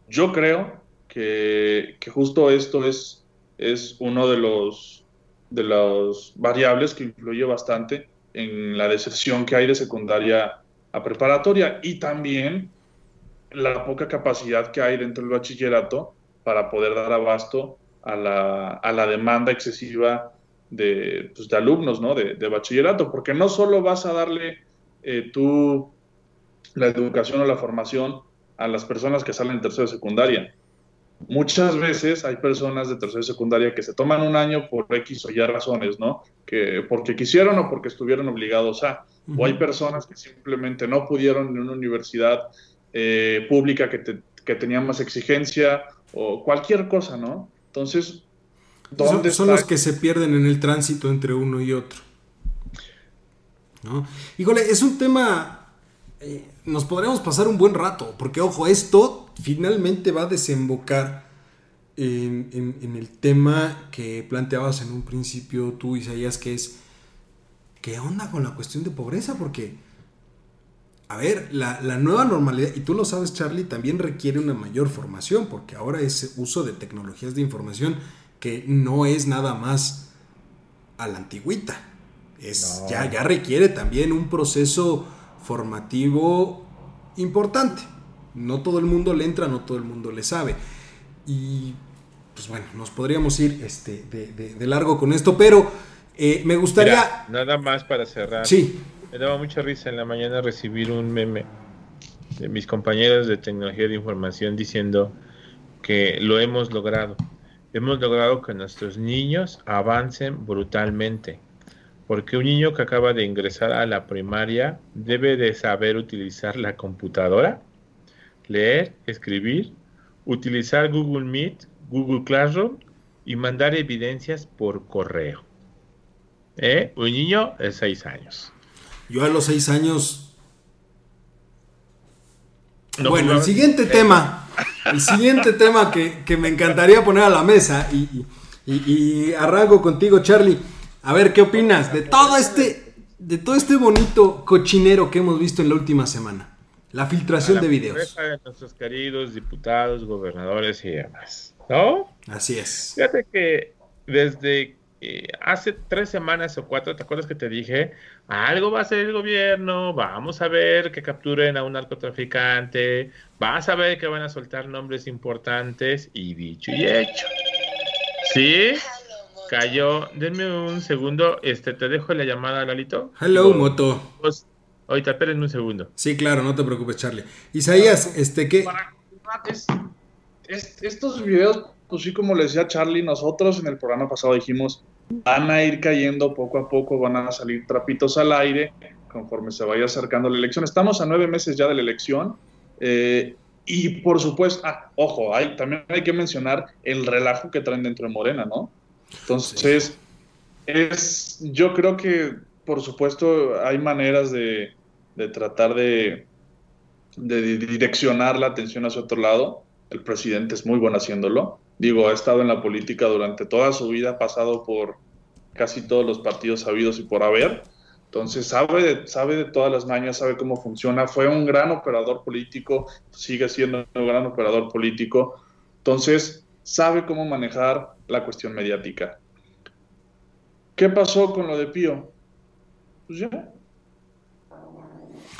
yo creo que, que justo esto es, es uno de los, de las variables que influye bastante en la deserción que hay de secundaria a preparatoria y también la poca capacidad que hay dentro del bachillerato para poder dar abasto a la, a la demanda excesiva de, pues, de alumnos ¿no? de, de, bachillerato, porque no solo vas a darle eh, tú la educación o la formación a las personas que salen de tercero de secundaria. Muchas veces hay personas de tercero de secundaria que se toman un año por X o Y razones, ¿no? Que porque quisieron o porque estuvieron obligados a. Uh -huh. O hay personas que simplemente no pudieron en una universidad eh, pública que, te, que tenía más exigencia o cualquier cosa, ¿no? Entonces, ¿dónde son, son los que se pierden en el tránsito entre uno y otro. ¿No? Híjole, es un tema. Eh, nos podríamos pasar un buen rato, porque ojo, esto finalmente va a desembocar en, en, en, el tema que planteabas en un principio tú, Isaías, que es. ¿Qué onda con la cuestión de pobreza? Porque. A ver, la, la, nueva normalidad, y tú lo sabes Charlie, también requiere una mayor formación, porque ahora ese uso de tecnologías de información que no es nada más a la antigüita. Es, no. ya, ya requiere también un proceso formativo importante. No todo el mundo le entra, no todo el mundo le sabe. Y pues bueno, nos podríamos ir este, de, de, de largo con esto, pero eh, me gustaría... Mira, nada más para cerrar. Sí. Me daba mucha risa en la mañana recibir un meme de mis compañeros de tecnología de información diciendo que lo hemos logrado. Hemos logrado que nuestros niños avancen brutalmente. Porque un niño que acaba de ingresar a la primaria debe de saber utilizar la computadora, leer, escribir, utilizar Google Meet, Google Classroom y mandar evidencias por correo. ¿Eh? Un niño de 6 años. Yo a los seis años. No, bueno, el siguiente eh. tema. El siguiente tema que, que, me encantaría poner a la mesa. Y, y, y, arranco contigo, Charlie. A ver, ¿qué opinas de todo este. De todo este bonito cochinero que hemos visto en la última semana. La filtración la de videos. De nuestros queridos diputados, gobernadores y demás. ¿No? Así es. Fíjate que desde eh, hace tres semanas o cuatro, ¿te acuerdas que te dije? Algo va a hacer el gobierno, vamos a ver que capturen a un narcotraficante, vas a ver que van a soltar nombres importantes y dicho y hecho. ¿Sí? Cayó, denme un segundo, este, te dejo la llamada, Lalito. Hello, Moto. Pues, ahorita, espérenme un segundo. Sí, claro, no te preocupes, Charlie. Isaías, este, ¿qué? Es, es, estos videos pues sí, como le decía Charlie, nosotros en el programa pasado dijimos, van a ir cayendo poco a poco, van a salir trapitos al aire conforme se vaya acercando la elección. Estamos a nueve meses ya de la elección eh, y por supuesto, ah, ojo, hay, también hay que mencionar el relajo que traen dentro de Morena, ¿no? Entonces, es, yo creo que por supuesto hay maneras de, de tratar de, de direccionar la atención hacia otro lado. El presidente es muy bueno haciéndolo digo, ha estado en la política durante toda su vida, ha pasado por casi todos los partidos sabidos y por haber. Entonces sabe de, sabe de todas las mañas, sabe cómo funciona, fue un gran operador político, sigue siendo un gran operador político. Entonces sabe cómo manejar la cuestión mediática. ¿Qué pasó con lo de Pío? Pues ya.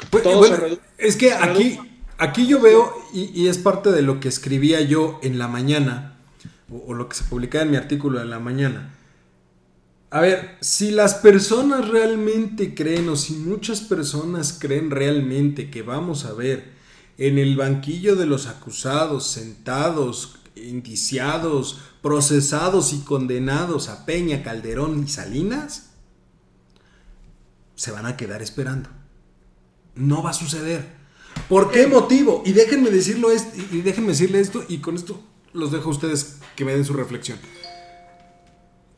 Pues, bueno, es que aquí, aquí yo veo, y, y es parte de lo que escribía yo en la mañana, o, o, lo que se publicaba en mi artículo de la mañana. A ver, si las personas realmente creen o si muchas personas creen realmente que vamos a ver en el banquillo de los acusados, sentados, indiciados, procesados y condenados a Peña, Calderón y Salinas, se van a quedar esperando. No va a suceder. ¿Por qué motivo? Y déjenme decirlo esto, y déjenme decirle esto, y con esto los dejo a ustedes que me den su reflexión.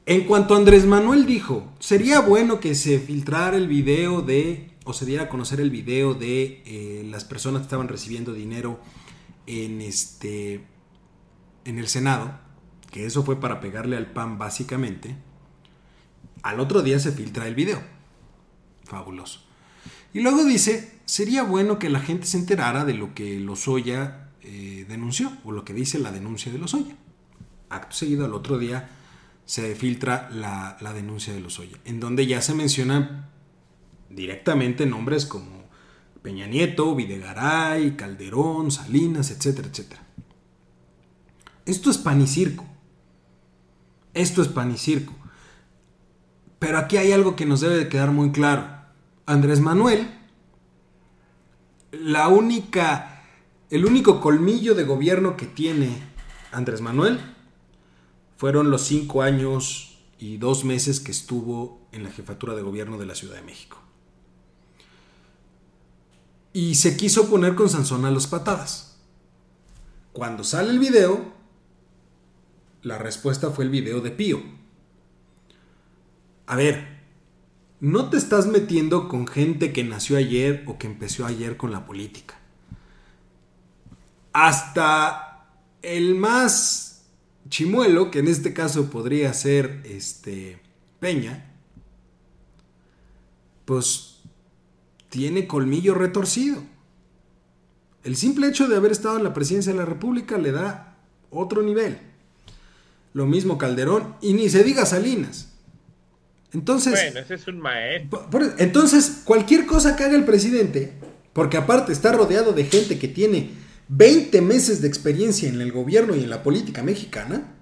En cuanto Andrés Manuel dijo, sería bueno que se filtrara el video de, o se diera a conocer el video de eh, las personas que estaban recibiendo dinero en este, en el Senado, que eso fue para pegarle al PAN básicamente. Al otro día se filtra el video. Fabuloso. Y luego dice, sería bueno que la gente se enterara de lo que Lozoya eh, denunció, o lo que dice la denuncia de Lozoya. Acto seguido, al otro día se filtra la, denuncia de Lozoya, en donde ya se mencionan directamente nombres como Peña Nieto, Videgaray, Calderón, Salinas, etcétera, etcétera. Esto es pan y circo. Esto es pan y circo. Pero aquí hay algo que nos debe de quedar muy claro. Andrés Manuel, la única, el único colmillo de gobierno que tiene Andrés Manuel fueron los cinco años y dos meses que estuvo en la jefatura de gobierno de la Ciudad de México. Y se quiso poner con Sansón a las patadas. Cuando sale el video, la respuesta fue el video de Pío. A ver, no te estás metiendo con gente que nació ayer o que empezó ayer con la política. Hasta el más chimuelo, que en este caso podría ser este Peña, pues tiene colmillo retorcido. El simple hecho de haber estado en la presidencia de la República le da otro nivel. Lo mismo Calderón y ni se diga Salinas. Entonces, bueno, ese es un maestro. entonces, cualquier cosa que haga el presidente, porque aparte está rodeado de gente que tiene 20 meses de experiencia en el gobierno y en la política mexicana,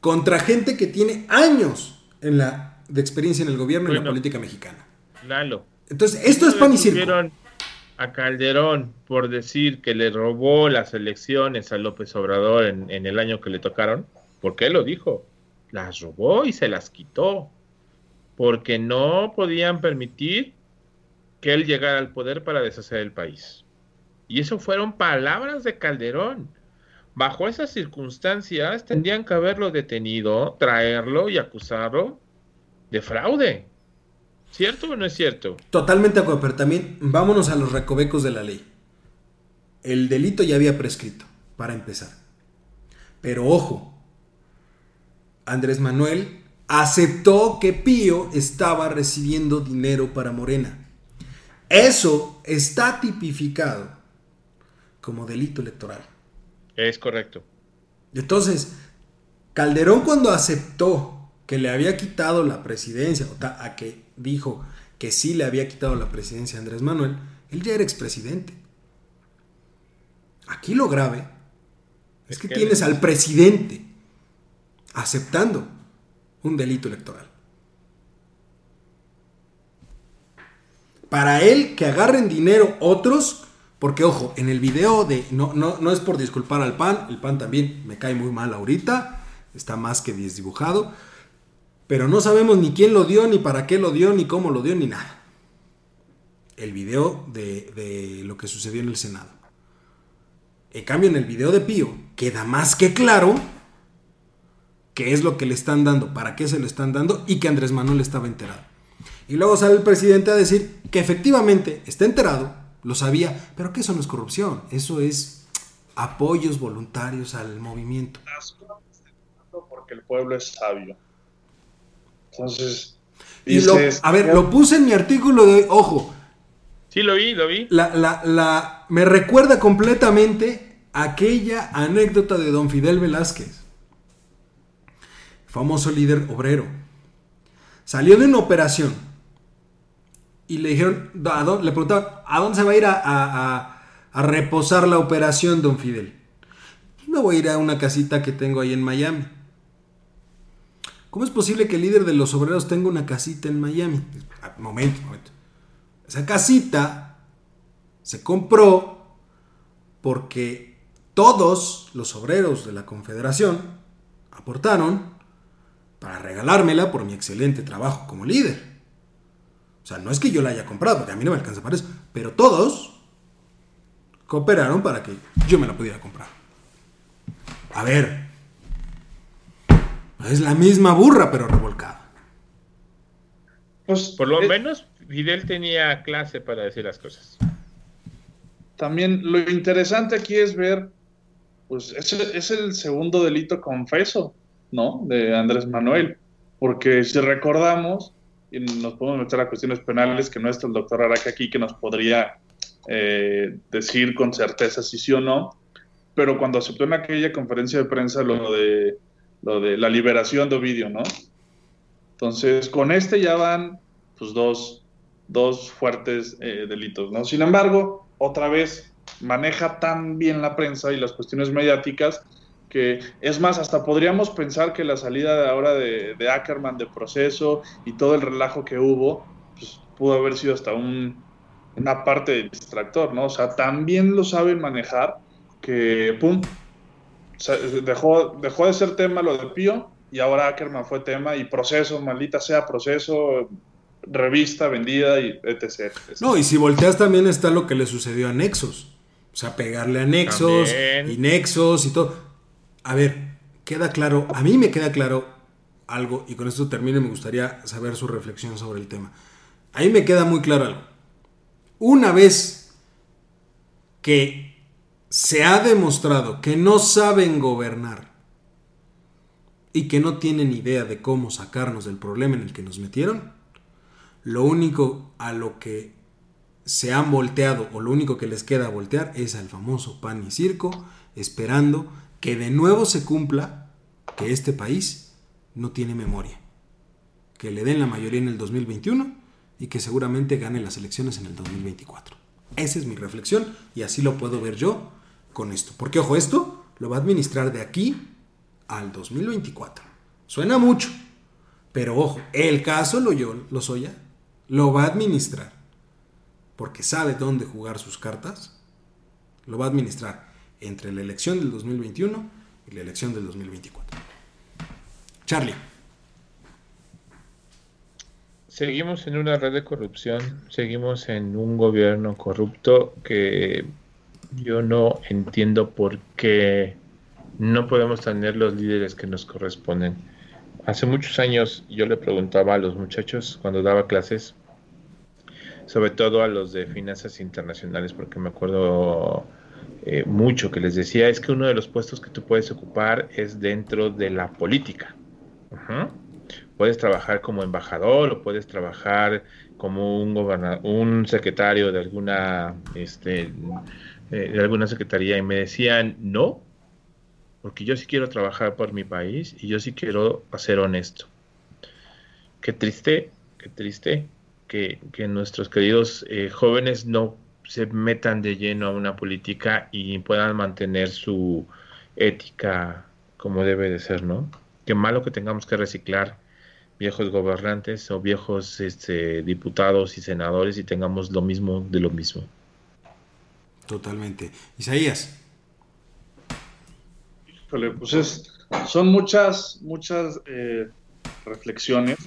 contra gente que tiene años en la, de experiencia en el gobierno y en la política mexicana. Lalo. Entonces, esto es pan y circo. A Calderón por decir que le robó las elecciones a López Obrador en, en el año que le tocaron, porque él lo dijo las robó y se las quitó, porque no podían permitir que él llegara al poder para deshacer el país. Y eso fueron palabras de Calderón. Bajo esas circunstancias tendrían que haberlo detenido, traerlo y acusarlo de fraude. ¿Cierto o no es cierto? Totalmente acuerdo, pero también vámonos a los recovecos de la ley. El delito ya había prescrito, para empezar. Pero ojo, Andrés Manuel aceptó que Pío estaba recibiendo dinero para Morena. Eso está tipificado como delito electoral. Es correcto. Entonces, Calderón cuando aceptó que le había quitado la presidencia, o a que dijo que sí le había quitado la presidencia a Andrés Manuel, él ya era expresidente. Aquí lo grave es que tienes al presidente aceptando un delito electoral. Para él que agarren dinero otros, porque ojo, en el video de, no, no, no es por disculpar al PAN, el PAN también me cae muy mal ahorita, está más que desdibujado, pero no sabemos ni quién lo dio, ni para qué lo dio, ni cómo lo dio, ni nada. El video de, de lo que sucedió en el Senado. En cambio, en el video de Pío queda más que claro qué es lo que le están dando, para qué se lo están dando y que Andrés Manuel estaba enterado. Y luego sale el presidente a decir que efectivamente está enterado, lo sabía, pero que eso no es corrupción, eso es apoyos voluntarios al movimiento. Porque el pueblo es sabio. Entonces, a ver, lo puse en mi artículo de hoy, ojo. Sí, lo vi, lo vi. La, la, la, me recuerda completamente aquella anécdota de don Fidel Velázquez famoso líder obrero. Salió de una operación y le dijeron, le preguntaban, ¿a dónde se va a ir a, reposar la operación, don Fidel? Me voy a ir a una casita que tengo ahí en Miami. ¿Cómo es posible que el líder de los obreros tenga una casita en Miami? Ah, momento, momento. Esa casita se compró porque todos los obreros de la Confederación aportaron para regalármela por mi excelente trabajo como líder. O sea, no es que yo la haya comprado, porque a mí no me alcanza para eso, pero todos cooperaron para que yo me la pudiera comprar. A ver, es la misma burra, pero revolcada. Pues, por lo menos Fidel tenía clase para decir las cosas. También lo interesante aquí es ver, pues es, es el segundo delito confeso. ¿no? De Andrés Manuel. porque si recordamos, y nos podemos meter a cuestiones penales, que no está el doctor Araque aquí que nos podría eh, decir con certeza si sí o no, pero cuando aceptó en aquella conferencia de prensa lo de, lo de la liberación de Ovidio, ¿no? Entonces, con este ya van pues, dos, dos fuertes eh, delitos, ¿no? Sin embargo, otra vez, maneja tan bien la prensa y las cuestiones mediáticas que es más, hasta podríamos pensar que la salida de ahora de, Ackerman de proceso y todo el relajo que hubo, pues pudo haber sido hasta un, una parte del distractor, ¿no? O sea, también lo saben manejar que, pum, dejó, dejó de ser tema lo de Pío y ahora Ackerman fue tema y proceso, maldita sea proceso, revista vendida y etc. No, y si volteas también está lo que le sucedió a Nexos. O sea, pegarle a Nexos y Nexos y todo a ver, queda claro, a mí me queda claro algo, y con esto termino y me gustaría saber su reflexión sobre el tema. A mí me queda muy claro algo. Una vez que se ha demostrado que no saben gobernar y que no tienen idea de cómo sacarnos del problema en el que nos metieron, lo único a lo que se han volteado o lo único que les queda voltear es al famoso pan y circo, esperando que de nuevo se cumpla que este país no tiene memoria, que le den la mayoría en el 2021 y que seguramente gane las elecciones en el 2024. Esa es mi reflexión y así lo puedo ver yo con esto. Porque ojo, esto lo va a administrar de aquí al 2024. Suena mucho, pero ojo, el caso lo Lozoya lo va a administrar porque sabe dónde jugar sus cartas. Lo va a administrar entre la elección del 2021 y la elección del 2024. Charlie. Seguimos en una red de corrupción, seguimos en un gobierno corrupto que yo no entiendo por qué no podemos tener los líderes que nos corresponden. Hace muchos años yo le preguntaba a los muchachos cuando daba clases, sobre todo a los de finanzas internacionales, porque me acuerdo eh, mucho que les decía es que uno de los puestos que tú puedes ocupar es dentro de la política. Puedes trabajar como embajador o puedes trabajar como un un secretario de alguna este, eh, de alguna secretaría y me decían no porque yo sí quiero trabajar por mi país y yo sí quiero ser honesto. Qué triste, qué triste que, nuestros queridos eh, jóvenes no se metan de lleno a una política y puedan mantener su ética como debe de ser, ¿no? Qué malo que tengamos que reciclar viejos gobernantes o viejos este, diputados y senadores y tengamos lo mismo de lo mismo. Totalmente. Isaías. Híjole, pues son muchas, muchas eh, reflexiones,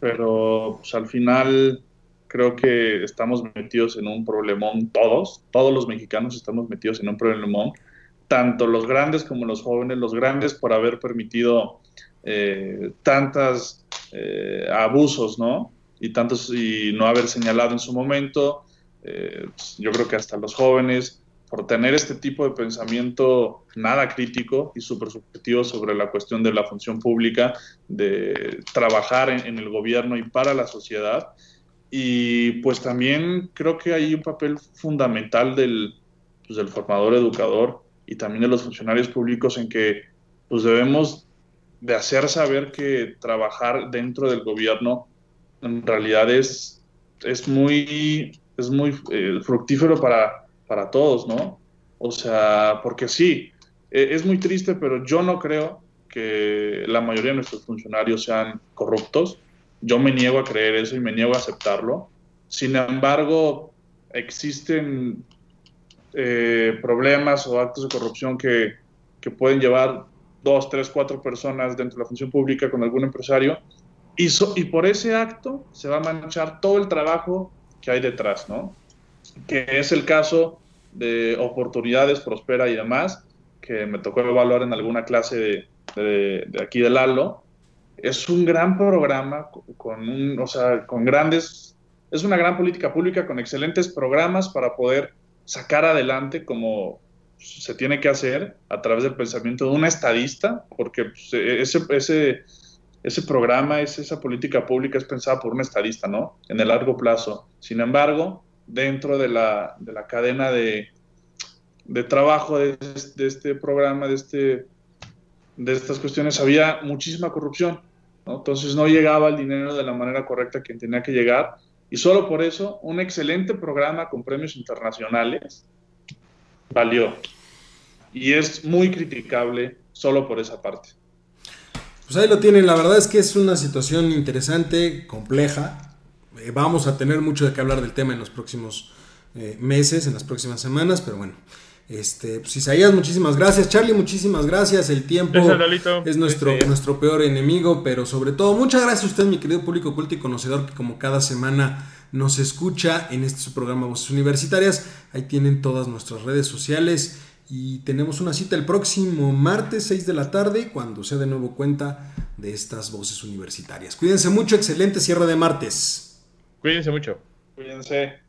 pero pues, al final creo que estamos metidos en un problemón todos, todos los mexicanos estamos metidos en un problemón, tanto los grandes como los jóvenes, los grandes por haber permitido eh, tantos eh, abusos, ¿no? Y tantos, y no haber señalado en su momento, eh, pues, yo creo que hasta los jóvenes, por tener este tipo de pensamiento nada crítico y súper subjetivo sobre la cuestión de la función pública, de trabajar en el gobierno y para la sociedad, y pues también creo que hay un papel fundamental del, pues, del formador educador y también de los funcionarios públicos en que pues debemos de hacer saber que trabajar dentro del gobierno en realidad es, es muy, es muy eh, fructífero para, para todos, ¿no? O sea, porque sí, e, es muy triste, pero yo no creo que la mayoría de nuestros funcionarios sean corruptos yo me niego a creer eso y me niego a aceptarlo. Sin embargo, existen eh, problemas o actos de corrupción que, que, pueden llevar dos, tres, cuatro personas dentro de la función pública con algún empresario y, y por ese acto se va a manchar todo el trabajo que hay detrás, ¿no? Que es el caso de oportunidades, prospera y demás, que me tocó evaluar en alguna clase de, de, de aquí del Lalo, es un gran programa con, un, o sea, con grandes, es una gran política pública con excelentes programas para poder sacar adelante como se tiene que hacer a través del pensamiento de un estadista, porque pues, ese, ese, ese programa, es, esa política pública es pensada por un estadista, ¿no? En el largo plazo. Sin embargo, dentro de la, de la cadena de, de trabajo de, de, este programa, de, este, de estas cuestiones, había muchísima corrupción. ¿No? Entonces no llegaba el dinero de la manera correcta que tenía que llegar. Y solo por eso, un excelente programa con premios internacionales valió. Y es muy criticable solo por esa parte. Pues ahí lo tienen, la verdad es que es una situación interesante, compleja. Eh, vamos a tener mucho de qué hablar del tema en los próximos eh, meses, en las próximas semanas, pero bueno. Este, pues Isaías, muchísimas gracias. Charlie, muchísimas gracias. El tiempo es nuestro, nuestro peor enemigo, pero sobre todo, muchas gracias a usted, mi querido público culto y conocedor, que como cada semana nos escucha en este programa Voces Universitarias. Ahí tienen todas nuestras redes sociales y tenemos una cita el próximo martes 6 de la tarde cuando sea de nuevo cuenta de estas voces universitarias. Cuídense mucho, excelente cierre de martes. Cuídense mucho. Cuídense.